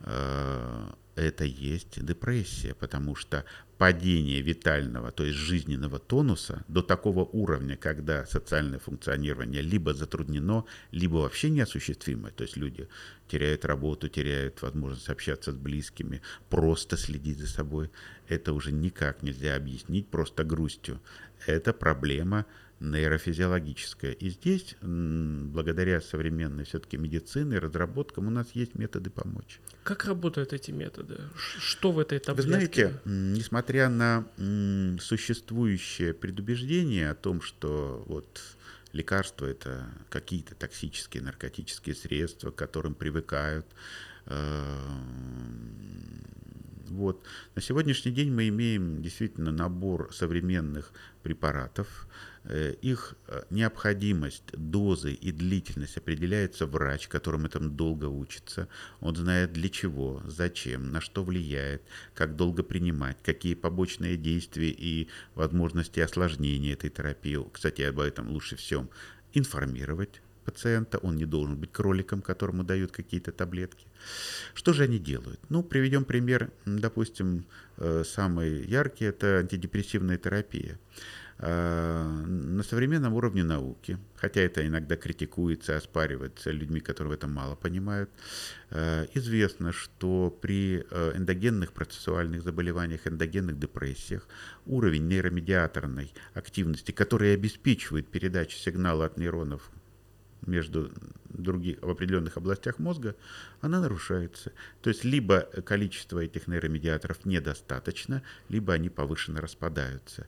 Э, это есть депрессия, потому что падение витального, то есть жизненного тонуса до такого уровня, когда социальное функционирование либо затруднено, либо вообще неосуществимо, то есть люди теряют работу, теряют возможность общаться с близкими, просто следить за собой, это уже никак нельзя объяснить просто грустью. Это проблема нейрофизиологическое. И здесь, благодаря современной все-таки медицине, разработкам, у нас есть методы помочь. Как работают эти методы? Что в этой таблетке? Вы знаете, несмотря на существующее предубеждение о том, что вот лекарства это какие-то токсические наркотические средства, к которым привыкают, э, вот. На сегодняшний день мы имеем действительно набор современных препаратов. Э, их э, необходимость, дозы и длительность определяется врач, которым этом долго учится. Он знает для чего, зачем, на что влияет, как долго принимать, какие побочные действия и возможности осложнения этой терапии. Кстати, об этом лучше всем информировать пациента, он не должен быть кроликом, которому дают какие-то таблетки. Что же они делают? Ну, приведем пример, допустим, э, самый яркий – это антидепрессивная терапия. Э, на современном уровне науки, хотя это иногда критикуется, оспаривается людьми, которые в этом мало понимают, э, известно, что при эндогенных процессуальных заболеваниях, эндогенных депрессиях уровень нейромедиаторной активности, который обеспечивает передачу сигнала от нейронов между других, в определенных областях мозга, она нарушается. То есть либо количество этих нейромедиаторов недостаточно, либо они повышенно распадаются.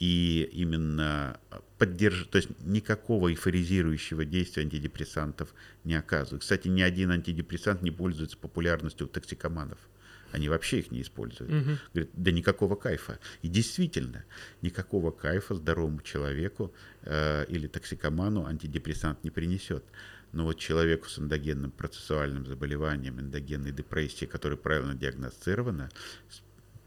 И именно поддерж... то есть никакого эйфоризирующего действия антидепрессантов не оказывают. Кстати, ни один антидепрессант не пользуется популярностью у токсикоманов. Они вообще их не используют. Угу. Говорят, да никакого кайфа. И действительно, никакого кайфа здоровому человеку э, или токсикоману антидепрессант не принесет. Но вот человеку с эндогенным процессуальным заболеванием, эндогенной депрессией, которая правильно диагностирована,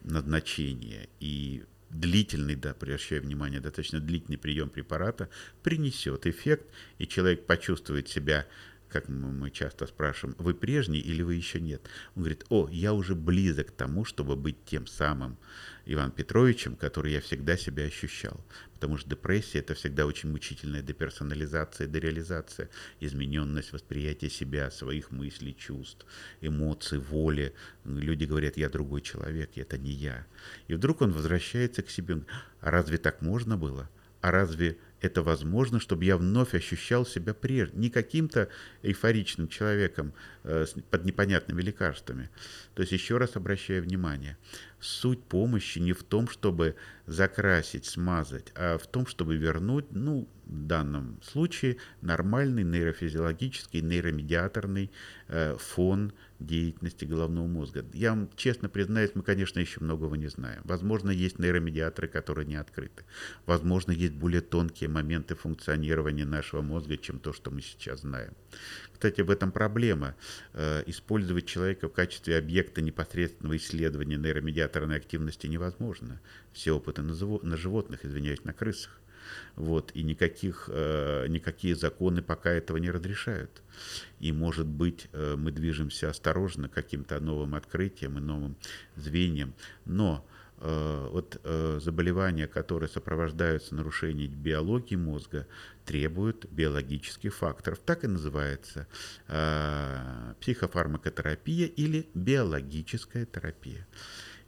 назначение и длительный, да, обращаю внимание, достаточно длительный прием препарата принесет эффект, и человек почувствует себя как мы часто спрашиваем, вы прежний или вы еще нет? Он говорит, о, я уже близок к тому, чтобы быть тем самым Иван Петровичем, который я всегда себя ощущал. Потому что депрессия – это всегда очень мучительная деперсонализация, дереализация, измененность восприятия себя, своих мыслей, чувств, эмоций, воли. Люди говорят, я другой человек, это не я. И вдруг он возвращается к себе. А разве так можно было? А разве это возможно, чтобы я вновь ощущал себя прежним, не каким-то эйфоричным человеком э, под непонятными лекарствами. То есть еще раз обращаю внимание, суть помощи не в том, чтобы закрасить, смазать, а в том, чтобы вернуть, ну, данном случае, нормальный нейрофизиологический, нейромедиаторный э, фон деятельности головного мозга. Я вам честно признаюсь, мы, конечно, еще многого не знаем. Возможно, есть нейромедиаторы, которые не открыты. Возможно, есть более тонкие моменты функционирования нашего мозга, чем то, что мы сейчас знаем. Кстати, в этом проблема. Э, использовать человека в качестве объекта непосредственного исследования нейромедиаторной активности невозможно. Все опыты на, на животных, извиняюсь, на крысах. Вот, и никаких, э, никакие законы пока этого не разрешают. И, может быть, э, мы движемся осторожно к каким-то новым открытиям и новым звеньям. Но э, вот заболевания, которые сопровождаются нарушением биологии мозга, требуют биологических факторов. Так и называется психофармакотерапия или биологическая терапия.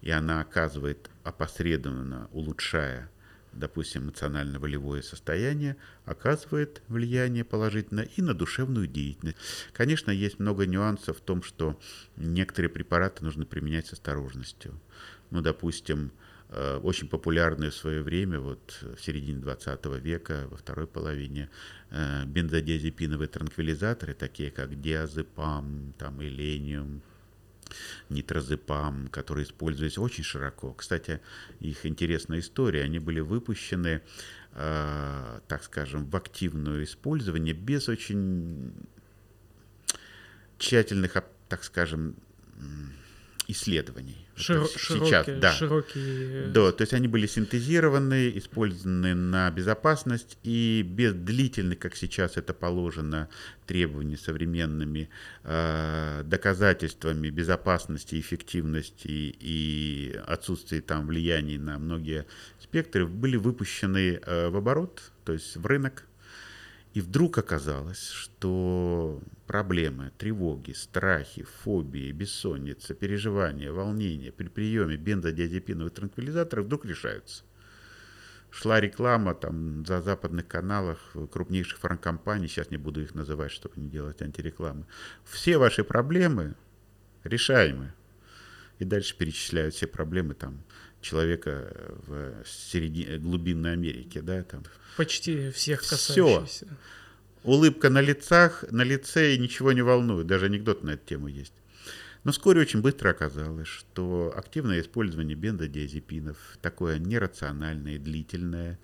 И она оказывает опосредованно, улучшая допустим, эмоционально-волевое состояние оказывает влияние положительное и на душевную деятельность. Конечно, есть много нюансов в том, что некоторые препараты нужно применять с осторожностью. Ну, допустим, э, очень популярные в свое время, вот в середине 20 века, во второй половине, э, бензодиазепиновые транквилизаторы, такие как диазепам, там, элениум, нитрозепам, которые используются очень широко. Кстати, их интересная история. Они были выпущены, э, так скажем, в активное использование без очень тщательных, так скажем, исследований. Широ- сейчас, широкие, да. Широкие... Да, то есть они были синтезированы, использованы на безопасность и без длительных, как сейчас это положено, требований современными э, доказательствами безопасности, эффективности и отсутствия там влияний на многие спектры, были выпущены э, в оборот, то есть в рынок и вдруг оказалось, что проблемы, тревоги, страхи, фобии, бессонница, переживания, волнения при приеме бензодиазепиновых транквилизаторов вдруг решаются. Шла реклама там за западных каналах крупнейших фармкомпаний, сейчас не буду их называть, чтобы не делать антирекламы. Все ваши проблемы решаемы. И дальше перечисляют все проблемы там человека в середине, глубинной Америки, да, там. Почти всех касающихся. Все. Улыбка на лицах, на лице и ничего не волнует. Даже анекдот на эту тему есть. Но вскоре очень быстро оказалось, что активное использование бензодиазепинов, такое нерациональное, длительное,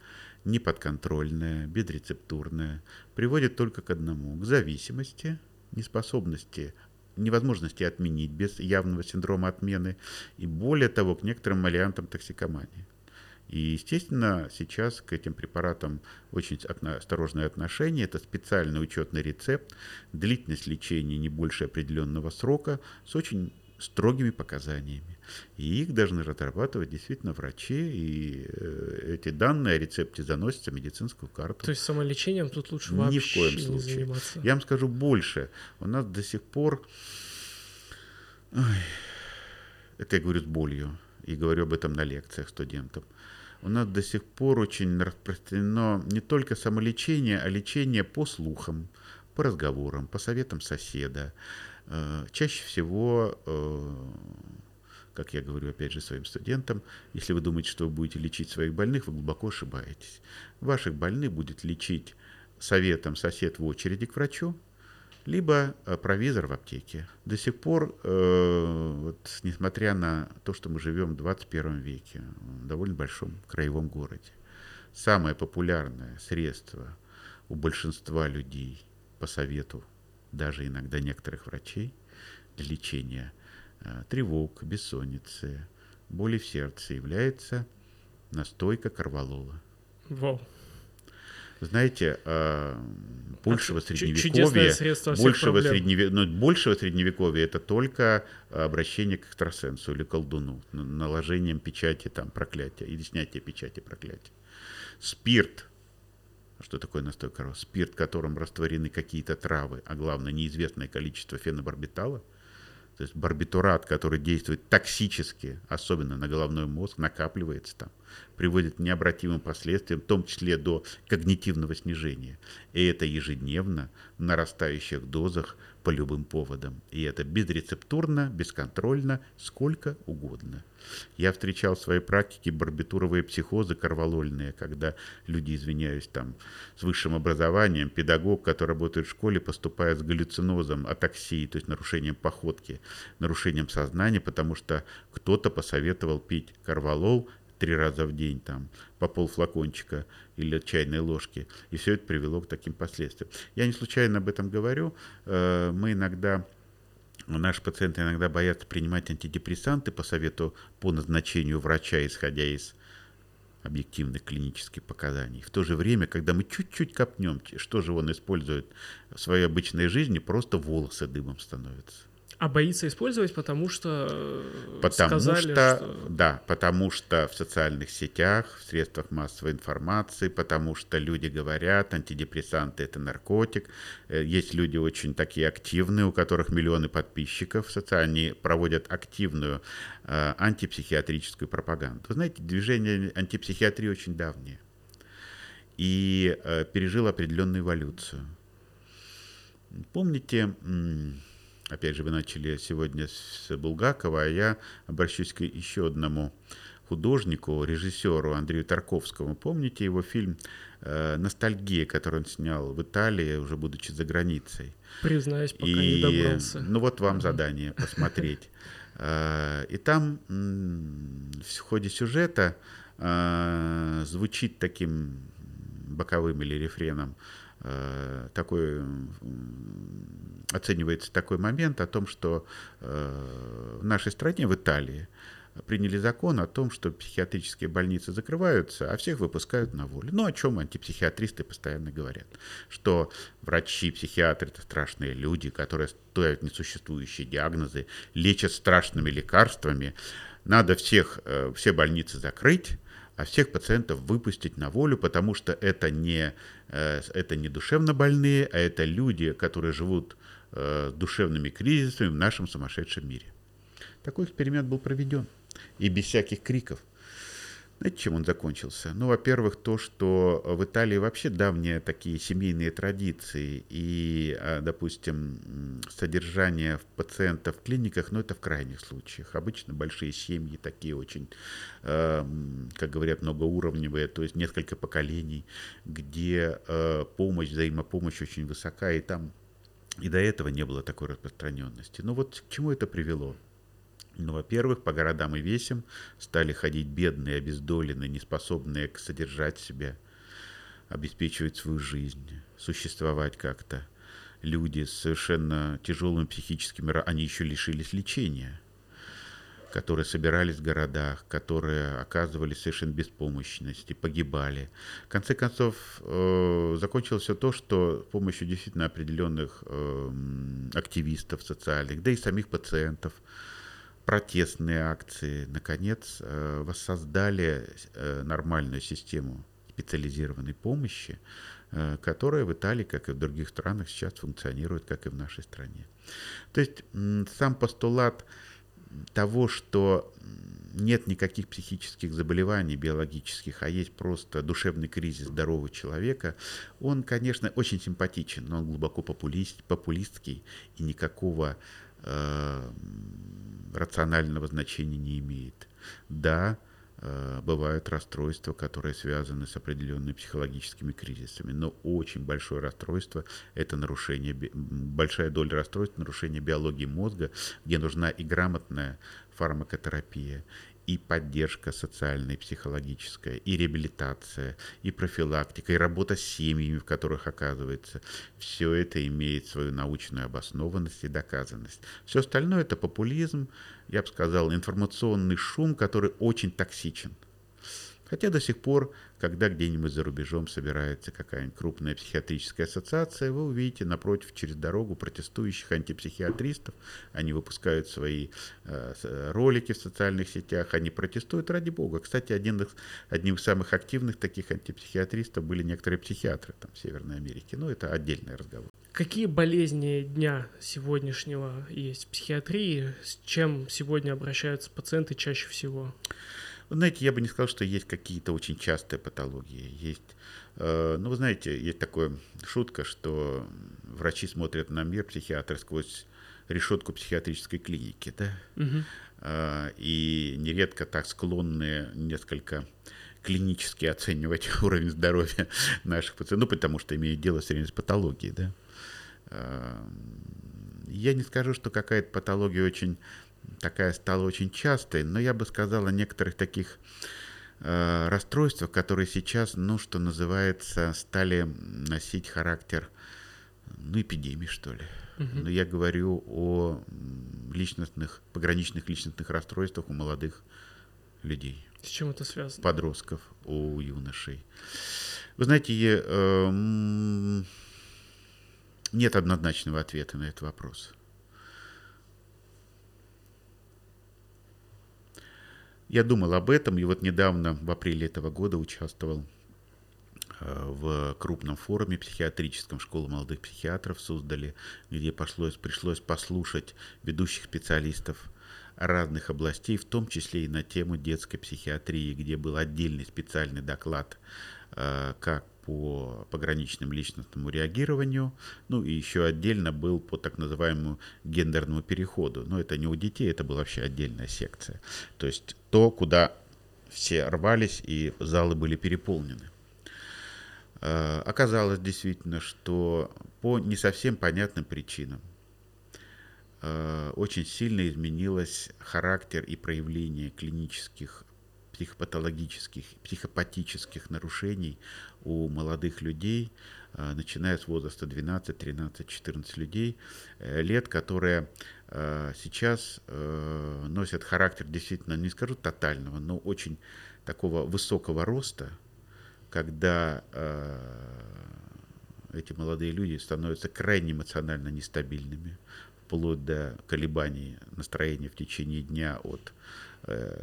неподконтрольное, безрецептурное, приводит только к одному, к зависимости, неспособности невозможности отменить без явного синдрома отмены и более того к некоторым вариантам токсикомании. И, естественно, сейчас к этим препаратам очень осторожное отношение. Это специальный учетный рецепт, длительность лечения не больше определенного срока с очень строгими показаниями. И их должны разрабатывать действительно врачи, и э, эти данные о рецепте заносятся в медицинскую карту. То есть самолечением тут лучше вообще Ни в коем случае. заниматься? Я вам скажу больше. У нас до сих пор... Ой, это я говорю с болью, и говорю об этом на лекциях студентам. У нас до сих пор очень распространено не только самолечение, а лечение по слухам, по разговорам, по советам соседа, Э, чаще всего, э, как я говорю опять же своим студентам, если вы думаете, что вы будете лечить своих больных, вы глубоко ошибаетесь. Ваших больных будет лечить советом сосед в очереди к врачу, либо э, провизор в аптеке. До сих пор, вот, несмотря на то, что мы живем в 21 веке, в довольно большом краевом городе, самое популярное средство у большинства людей по совету даже иногда некоторых врачей, для лечения э, тревог, бессонницы, боли в сердце является настойка корвалола. Вау. знаете, э, большего а средневековья, большего, средневе, ну, большего средневековья это только обращение к экстрасенсу или колдуну, наложением печати там проклятия или снятие печати проклятия. Спирт, что такое настой корова? Спирт, которым растворены какие-то травы, а главное неизвестное количество фенобарбитала – то есть барбитурат, который действует токсически, особенно на головной мозг, накапливается там, приводит к необратимым последствиям, в том числе до когнитивного снижения. И это ежедневно в нарастающих дозах по любым поводам. И это безрецептурно, бесконтрольно, сколько угодно. Я встречал в своей практике барбитуровые психозы корвалольные, когда люди, извиняюсь, там, с высшим образованием, педагог, который работает в школе, поступает с галлюцинозом, атаксией, то есть нарушением походки, нарушением сознания, потому что кто-то посоветовал пить корвалол три раза в день, там, по полфлакончика или чайной ложки. И все это привело к таким последствиям. Я не случайно об этом говорю. Э, мы иногда Наши пациенты иногда боятся принимать антидепрессанты по совету, по назначению врача, исходя из объективных клинических показаний. В то же время, когда мы чуть-чуть копнем, что же он использует в своей обычной жизни, просто волосы дымом становятся. А боится использовать, потому что э, потому сказали, что, что... Да, потому что в социальных сетях, в средствах массовой информации, потому что люди говорят, антидепрессанты – это наркотик. Э, есть люди очень такие активные, у которых миллионы подписчиков они проводят активную э, антипсихиатрическую пропаганду. Вы знаете, движение антипсихиатрии очень давнее и э, пережило определенную эволюцию. Помните Опять же, вы начали сегодня с Булгакова, а я обращусь к еще одному художнику, режиссеру Андрею Тарковскому. Помните его фильм э, «Ностальгия», который он снял в Италии, уже будучи за границей? Признаюсь, пока и, не добрался. Ну вот вам задание посмотреть. Э, и там в ходе сюжета э, звучит таким боковым или рефреном такой оценивается такой момент о том, что э, в нашей стране, в Италии, приняли закон о том, что психиатрические больницы закрываются, а всех выпускают на волю. Ну, о чем антипсихиатристы постоянно говорят. Что врачи, психиатры – это страшные люди, которые ставят несуществующие диагнозы, лечат страшными лекарствами. Надо всех, э, все больницы закрыть, а всех пациентов выпустить на волю, потому что это не, э, это не душевно больные, а это люди, которые живут э, душевными кризисами в нашем сумасшедшем мире. Такой эксперимент был проведен. И без всяких криков. Знаете, чем он закончился? Ну, во-первых, то, что в Италии вообще давние такие семейные традиции и, а, допустим, содержание пациентов в клиниках, но ну, это в крайних случаях. Обычно большие семьи такие очень, эм, как говорят, многоуровневые, то есть несколько поколений, где э, помощь, взаимопомощь очень высока, и там и до этого не было такой распространенности. Ну вот к чему это привело? Ну, во-первых, по городам и весям стали ходить бедные, обездоленные, неспособные содержать себя, обеспечивать свою жизнь, существовать как-то. Люди с совершенно тяжелыми психическими, они еще лишились лечения, которые собирались в городах, которые оказывались совершенно беспомощности, погибали. В конце концов, э, закончилось все то, что с помощью действительно определенных э, активистов социальных, да и самих пациентов, протестные акции, наконец, э, воссоздали э, нормальную систему специализированной помощи, э, которая в Италии, как и в других странах, сейчас функционирует, как и в нашей стране. То есть сам постулат того, что нет никаких психических заболеваний биологических, а есть просто душевный кризис здорового человека, он, конечно, очень симпатичен, но он глубоко популист, популистский и никакого рационального значения не имеет. Да, э, бывают расстройства, которые связаны с определенными психологическими кризисами, но очень большое расстройство – это нарушение, большая доля расстройств – нарушение биологии мозга, где нужна и грамотная фармакотерапия, и поддержка социальная, психологическая, и реабилитация, и профилактика, и работа с семьями, в которых оказывается. Все это имеет свою научную обоснованность и доказанность. Все остальное это популизм, я бы сказал, информационный шум, который очень токсичен. Хотя до сих пор, когда где-нибудь за рубежом собирается какая-нибудь крупная психиатрическая ассоциация, вы увидите напротив через дорогу протестующих антипсихиатристов. Они выпускают свои э, ролики в социальных сетях, они протестуют ради бога. Кстати, один из, одним из самых активных таких антипсихиатристов были некоторые психиатры там, в Северной Америке. Но это отдельный разговор. Какие болезни дня сегодняшнего есть в психиатрии? С чем сегодня обращаются пациенты чаще всего? Вы знаете, я бы не сказал, что есть какие-то очень частые патологии. Есть, э, ну, вы знаете, есть такая шутка, что врачи смотрят на мир, психиатры, сквозь решетку психиатрической клиники, да? Угу. Э, и нередко так склонны несколько клинически оценивать уровень здоровья наших пациентов, ну, потому что имеют дело все время с патологией, да. Э, я не скажу, что какая-то патология очень такая стала очень частой, но я бы сказал о некоторых таких э, расстройствах, которые сейчас, ну, что называется, стали носить характер, ну, эпидемии, что ли. Угу. Но я говорю о личностных, пограничных личностных расстройствах у молодых людей. С чем это связано? Подростков, у юношей. Вы знаете, э, нет однозначного ответа на этот вопрос. Я думал об этом, и вот недавно, в апреле этого года, участвовал э, в крупном форуме психиатрическом школы молодых психиатров создали, где пришлось, пришлось послушать ведущих специалистов разных областей, в том числе и на тему детской психиатрии, где был отдельный специальный доклад, э, как по пограничным личностному реагированию, ну и еще отдельно был по так называемому гендерному переходу. Но это не у детей, это была вообще отдельная секция. То есть то, куда все рвались и залы были переполнены. Э, оказалось действительно, что по не совсем понятным причинам э, очень сильно изменилось характер и проявление клинических психопатологических, психопатических нарушений у молодых людей, э, начиная с возраста 12, 13, 14 людей, э, лет, которые э, сейчас носят характер действительно, не скажу тотального, но очень такого высокого роста, когда эти молодые люди становятся крайне эмоционально нестабильными, вплоть до колебаний настроения в течение дня от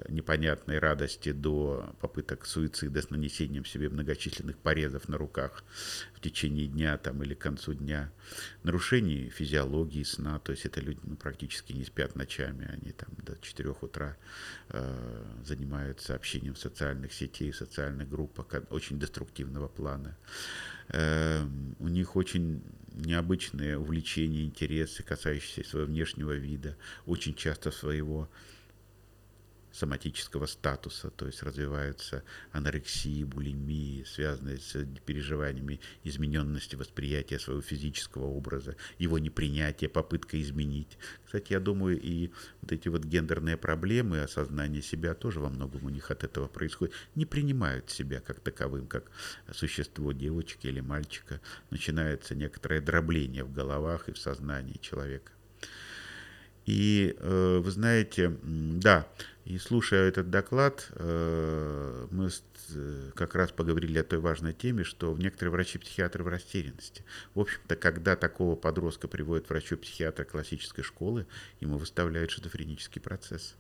непонятной радости до попыток суицида с нанесением себе многочисленных порезов на руках в течение дня там, или к концу дня, нарушений физиологии сна, то есть это люди ну, практически не спят ночами, они там до 4 утра э, занимаются общением социальных сетей, социальных группах очень деструктивного плана. Э, у них очень необычные увлечения, интересы, касающиеся своего внешнего вида, очень часто своего соматического статуса, то есть развиваются анорексии, булимии, связанные с переживаниями измененности восприятия своего физического образа, его непринятие, попытка изменить. Кстати, я думаю, и вот эти вот гендерные проблемы, осознание себя тоже во многом у них от этого происходит. Не принимают себя как таковым, как существо девочки или мальчика. Начинается некоторое дробление в головах и в сознании человека. И э, вы знаете, да, и слушая этот доклад, э, мы э, как раз поговорили о той важной теме, что некоторые врачи-психиатры в растерянности. В общем-то, когда такого подростка приводят врачу-психиатра классической школы, ему выставляют шизофренический процесс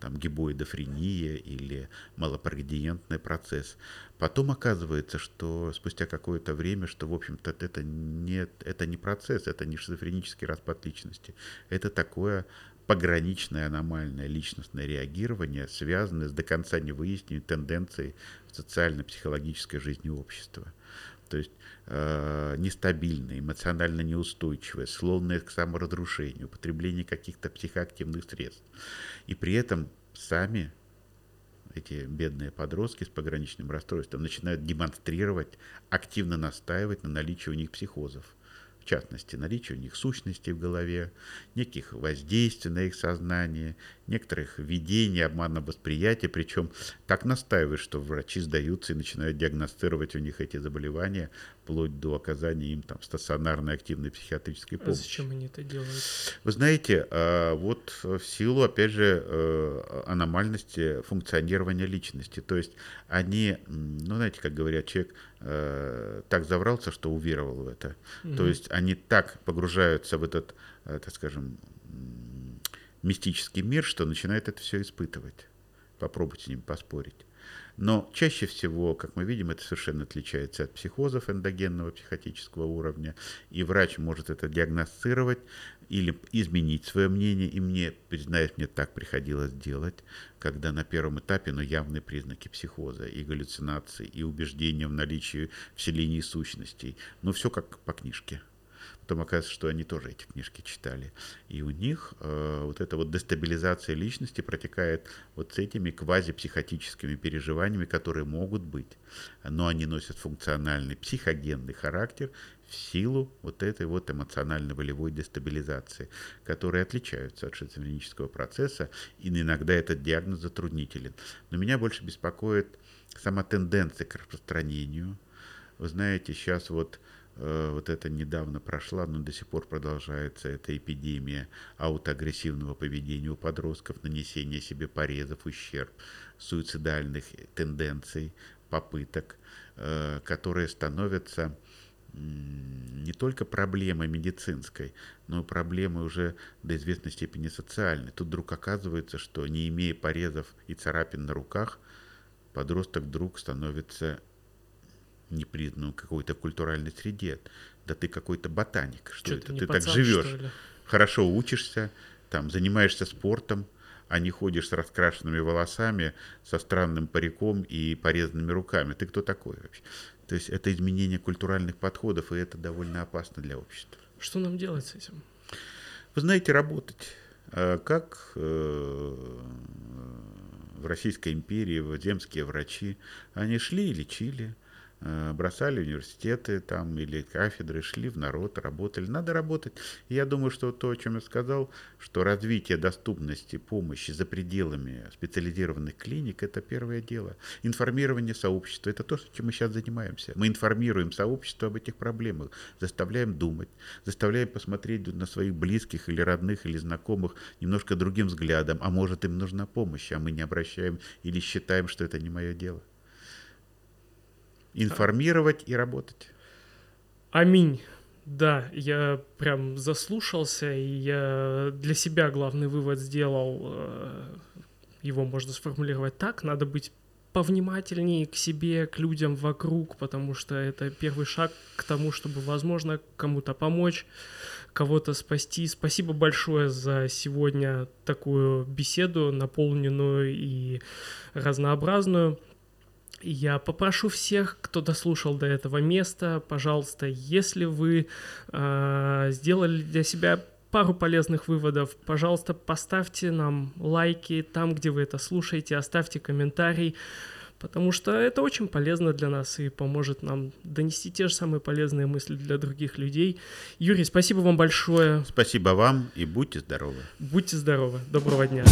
там гибоидофрения или малопрогредиентный процесс. Потом оказывается, что спустя какое-то время, что, в общем-то, это не, это не процесс, это не шизофренический распад личности. Это такое пограничное аномальное личностное реагирование, связанное с до конца не выясненной тенденцией в социально-психологической жизни общества. То есть э, нестабильное, эмоционально неустойчивое, склонное к саморазрушению, употребление каких-то психоактивных средств. И при этом сами эти бедные подростки с пограничным расстройством начинают демонстрировать, активно настаивать на наличии у них психозов. В частности, наличие у них сущностей в голове, неких воздействий на их сознание, некоторых видений, обмана восприятия, причем так настаивают, что врачи сдаются и начинают диагностировать у них эти заболевания, вплоть до оказания им там стационарной активной психиатрической помощи. А зачем они это делают? Вы знаете, а, вот в силу, опять же, э, аномальности функционирования личности, то есть они, ну, знаете, как говорят, человек э, так заврался, что уверовал в это. Угу. То есть они так погружаются в этот, э, так скажем, мистический мир, что начинает это все испытывать. Попробуйте с ним поспорить. Но чаще всего, как мы видим, это совершенно отличается от психозов эндогенного психотического уровня, и врач может это диагностировать или изменить свое мнение, и мне, признаюсь, мне так приходилось делать, когда на первом этапе, но ну, явные признаки психоза, и галлюцинации, и убеждения в наличии вселений сущностей, но все как по книжке. Потом оказывается, что они тоже эти книжки читали. И у них э, вот эта вот дестабилизация личности протекает вот с этими квазипсихотическими переживаниями, которые могут быть. Но они носят функциональный психогенный характер в силу вот этой вот эмоционально-волевой дестабилизации, которые отличаются от шизофренического процесса, и иногда этот диагноз затруднителен. Но меня больше беспокоит сама тенденция к распространению. Вы знаете, сейчас вот вот это недавно прошла, но до сих пор продолжается эта эпидемия аутоагрессивного поведения у подростков, нанесения себе порезов, ущерб, суицидальных тенденций, попыток, э, которые становятся не только проблемой медицинской, но и проблемой уже до известной степени социальной. Тут вдруг оказывается, что не имея порезов и царапин на руках, подросток вдруг становится непризнанную какой-то культуральной среде. Да ты какой-то ботаник. Что, что это? Ты, ты пацан, так живешь. Хорошо учишься, там, занимаешься спортом, а не ходишь с раскрашенными волосами, со странным париком и порезанными руками. Ты кто такой вообще? То есть это изменение культуральных подходов, и это довольно опасно для общества. Что нам делать с этим? Вы знаете, работать. А как э, в Российской империи земские врачи, они шли и лечили, бросали университеты там или кафедры, шли в народ, работали. Надо работать. Я думаю, что то, о чем я сказал, что развитие доступности помощи за пределами специализированных клиник – это первое дело. Информирование сообщества – это то, чем мы сейчас занимаемся. Мы информируем сообщество об этих проблемах, заставляем думать, заставляем посмотреть на своих близких или родных или знакомых немножко другим взглядом, а может им нужна помощь, а мы не обращаем или считаем, что это не мое дело информировать и работать. Аминь. Да, я прям заслушался, и я для себя главный вывод сделал. Э, его можно сформулировать так: надо быть повнимательнее к себе, к людям вокруг, потому что это первый шаг к тому, чтобы, возможно, кому-то помочь, кого-то спасти. Спасибо большое за сегодня такую беседу, наполненную и разнообразную. Я попрошу всех, кто дослушал до этого места, пожалуйста, если вы э, сделали для себя пару полезных выводов, пожалуйста, поставьте нам лайки там, где вы это слушаете, оставьте комментарий, потому что это очень полезно для нас и поможет нам донести те же самые полезные мысли для других людей. Юрий, спасибо вам большое. Спасибо вам и будьте здоровы. Будьте здоровы. Доброго дня.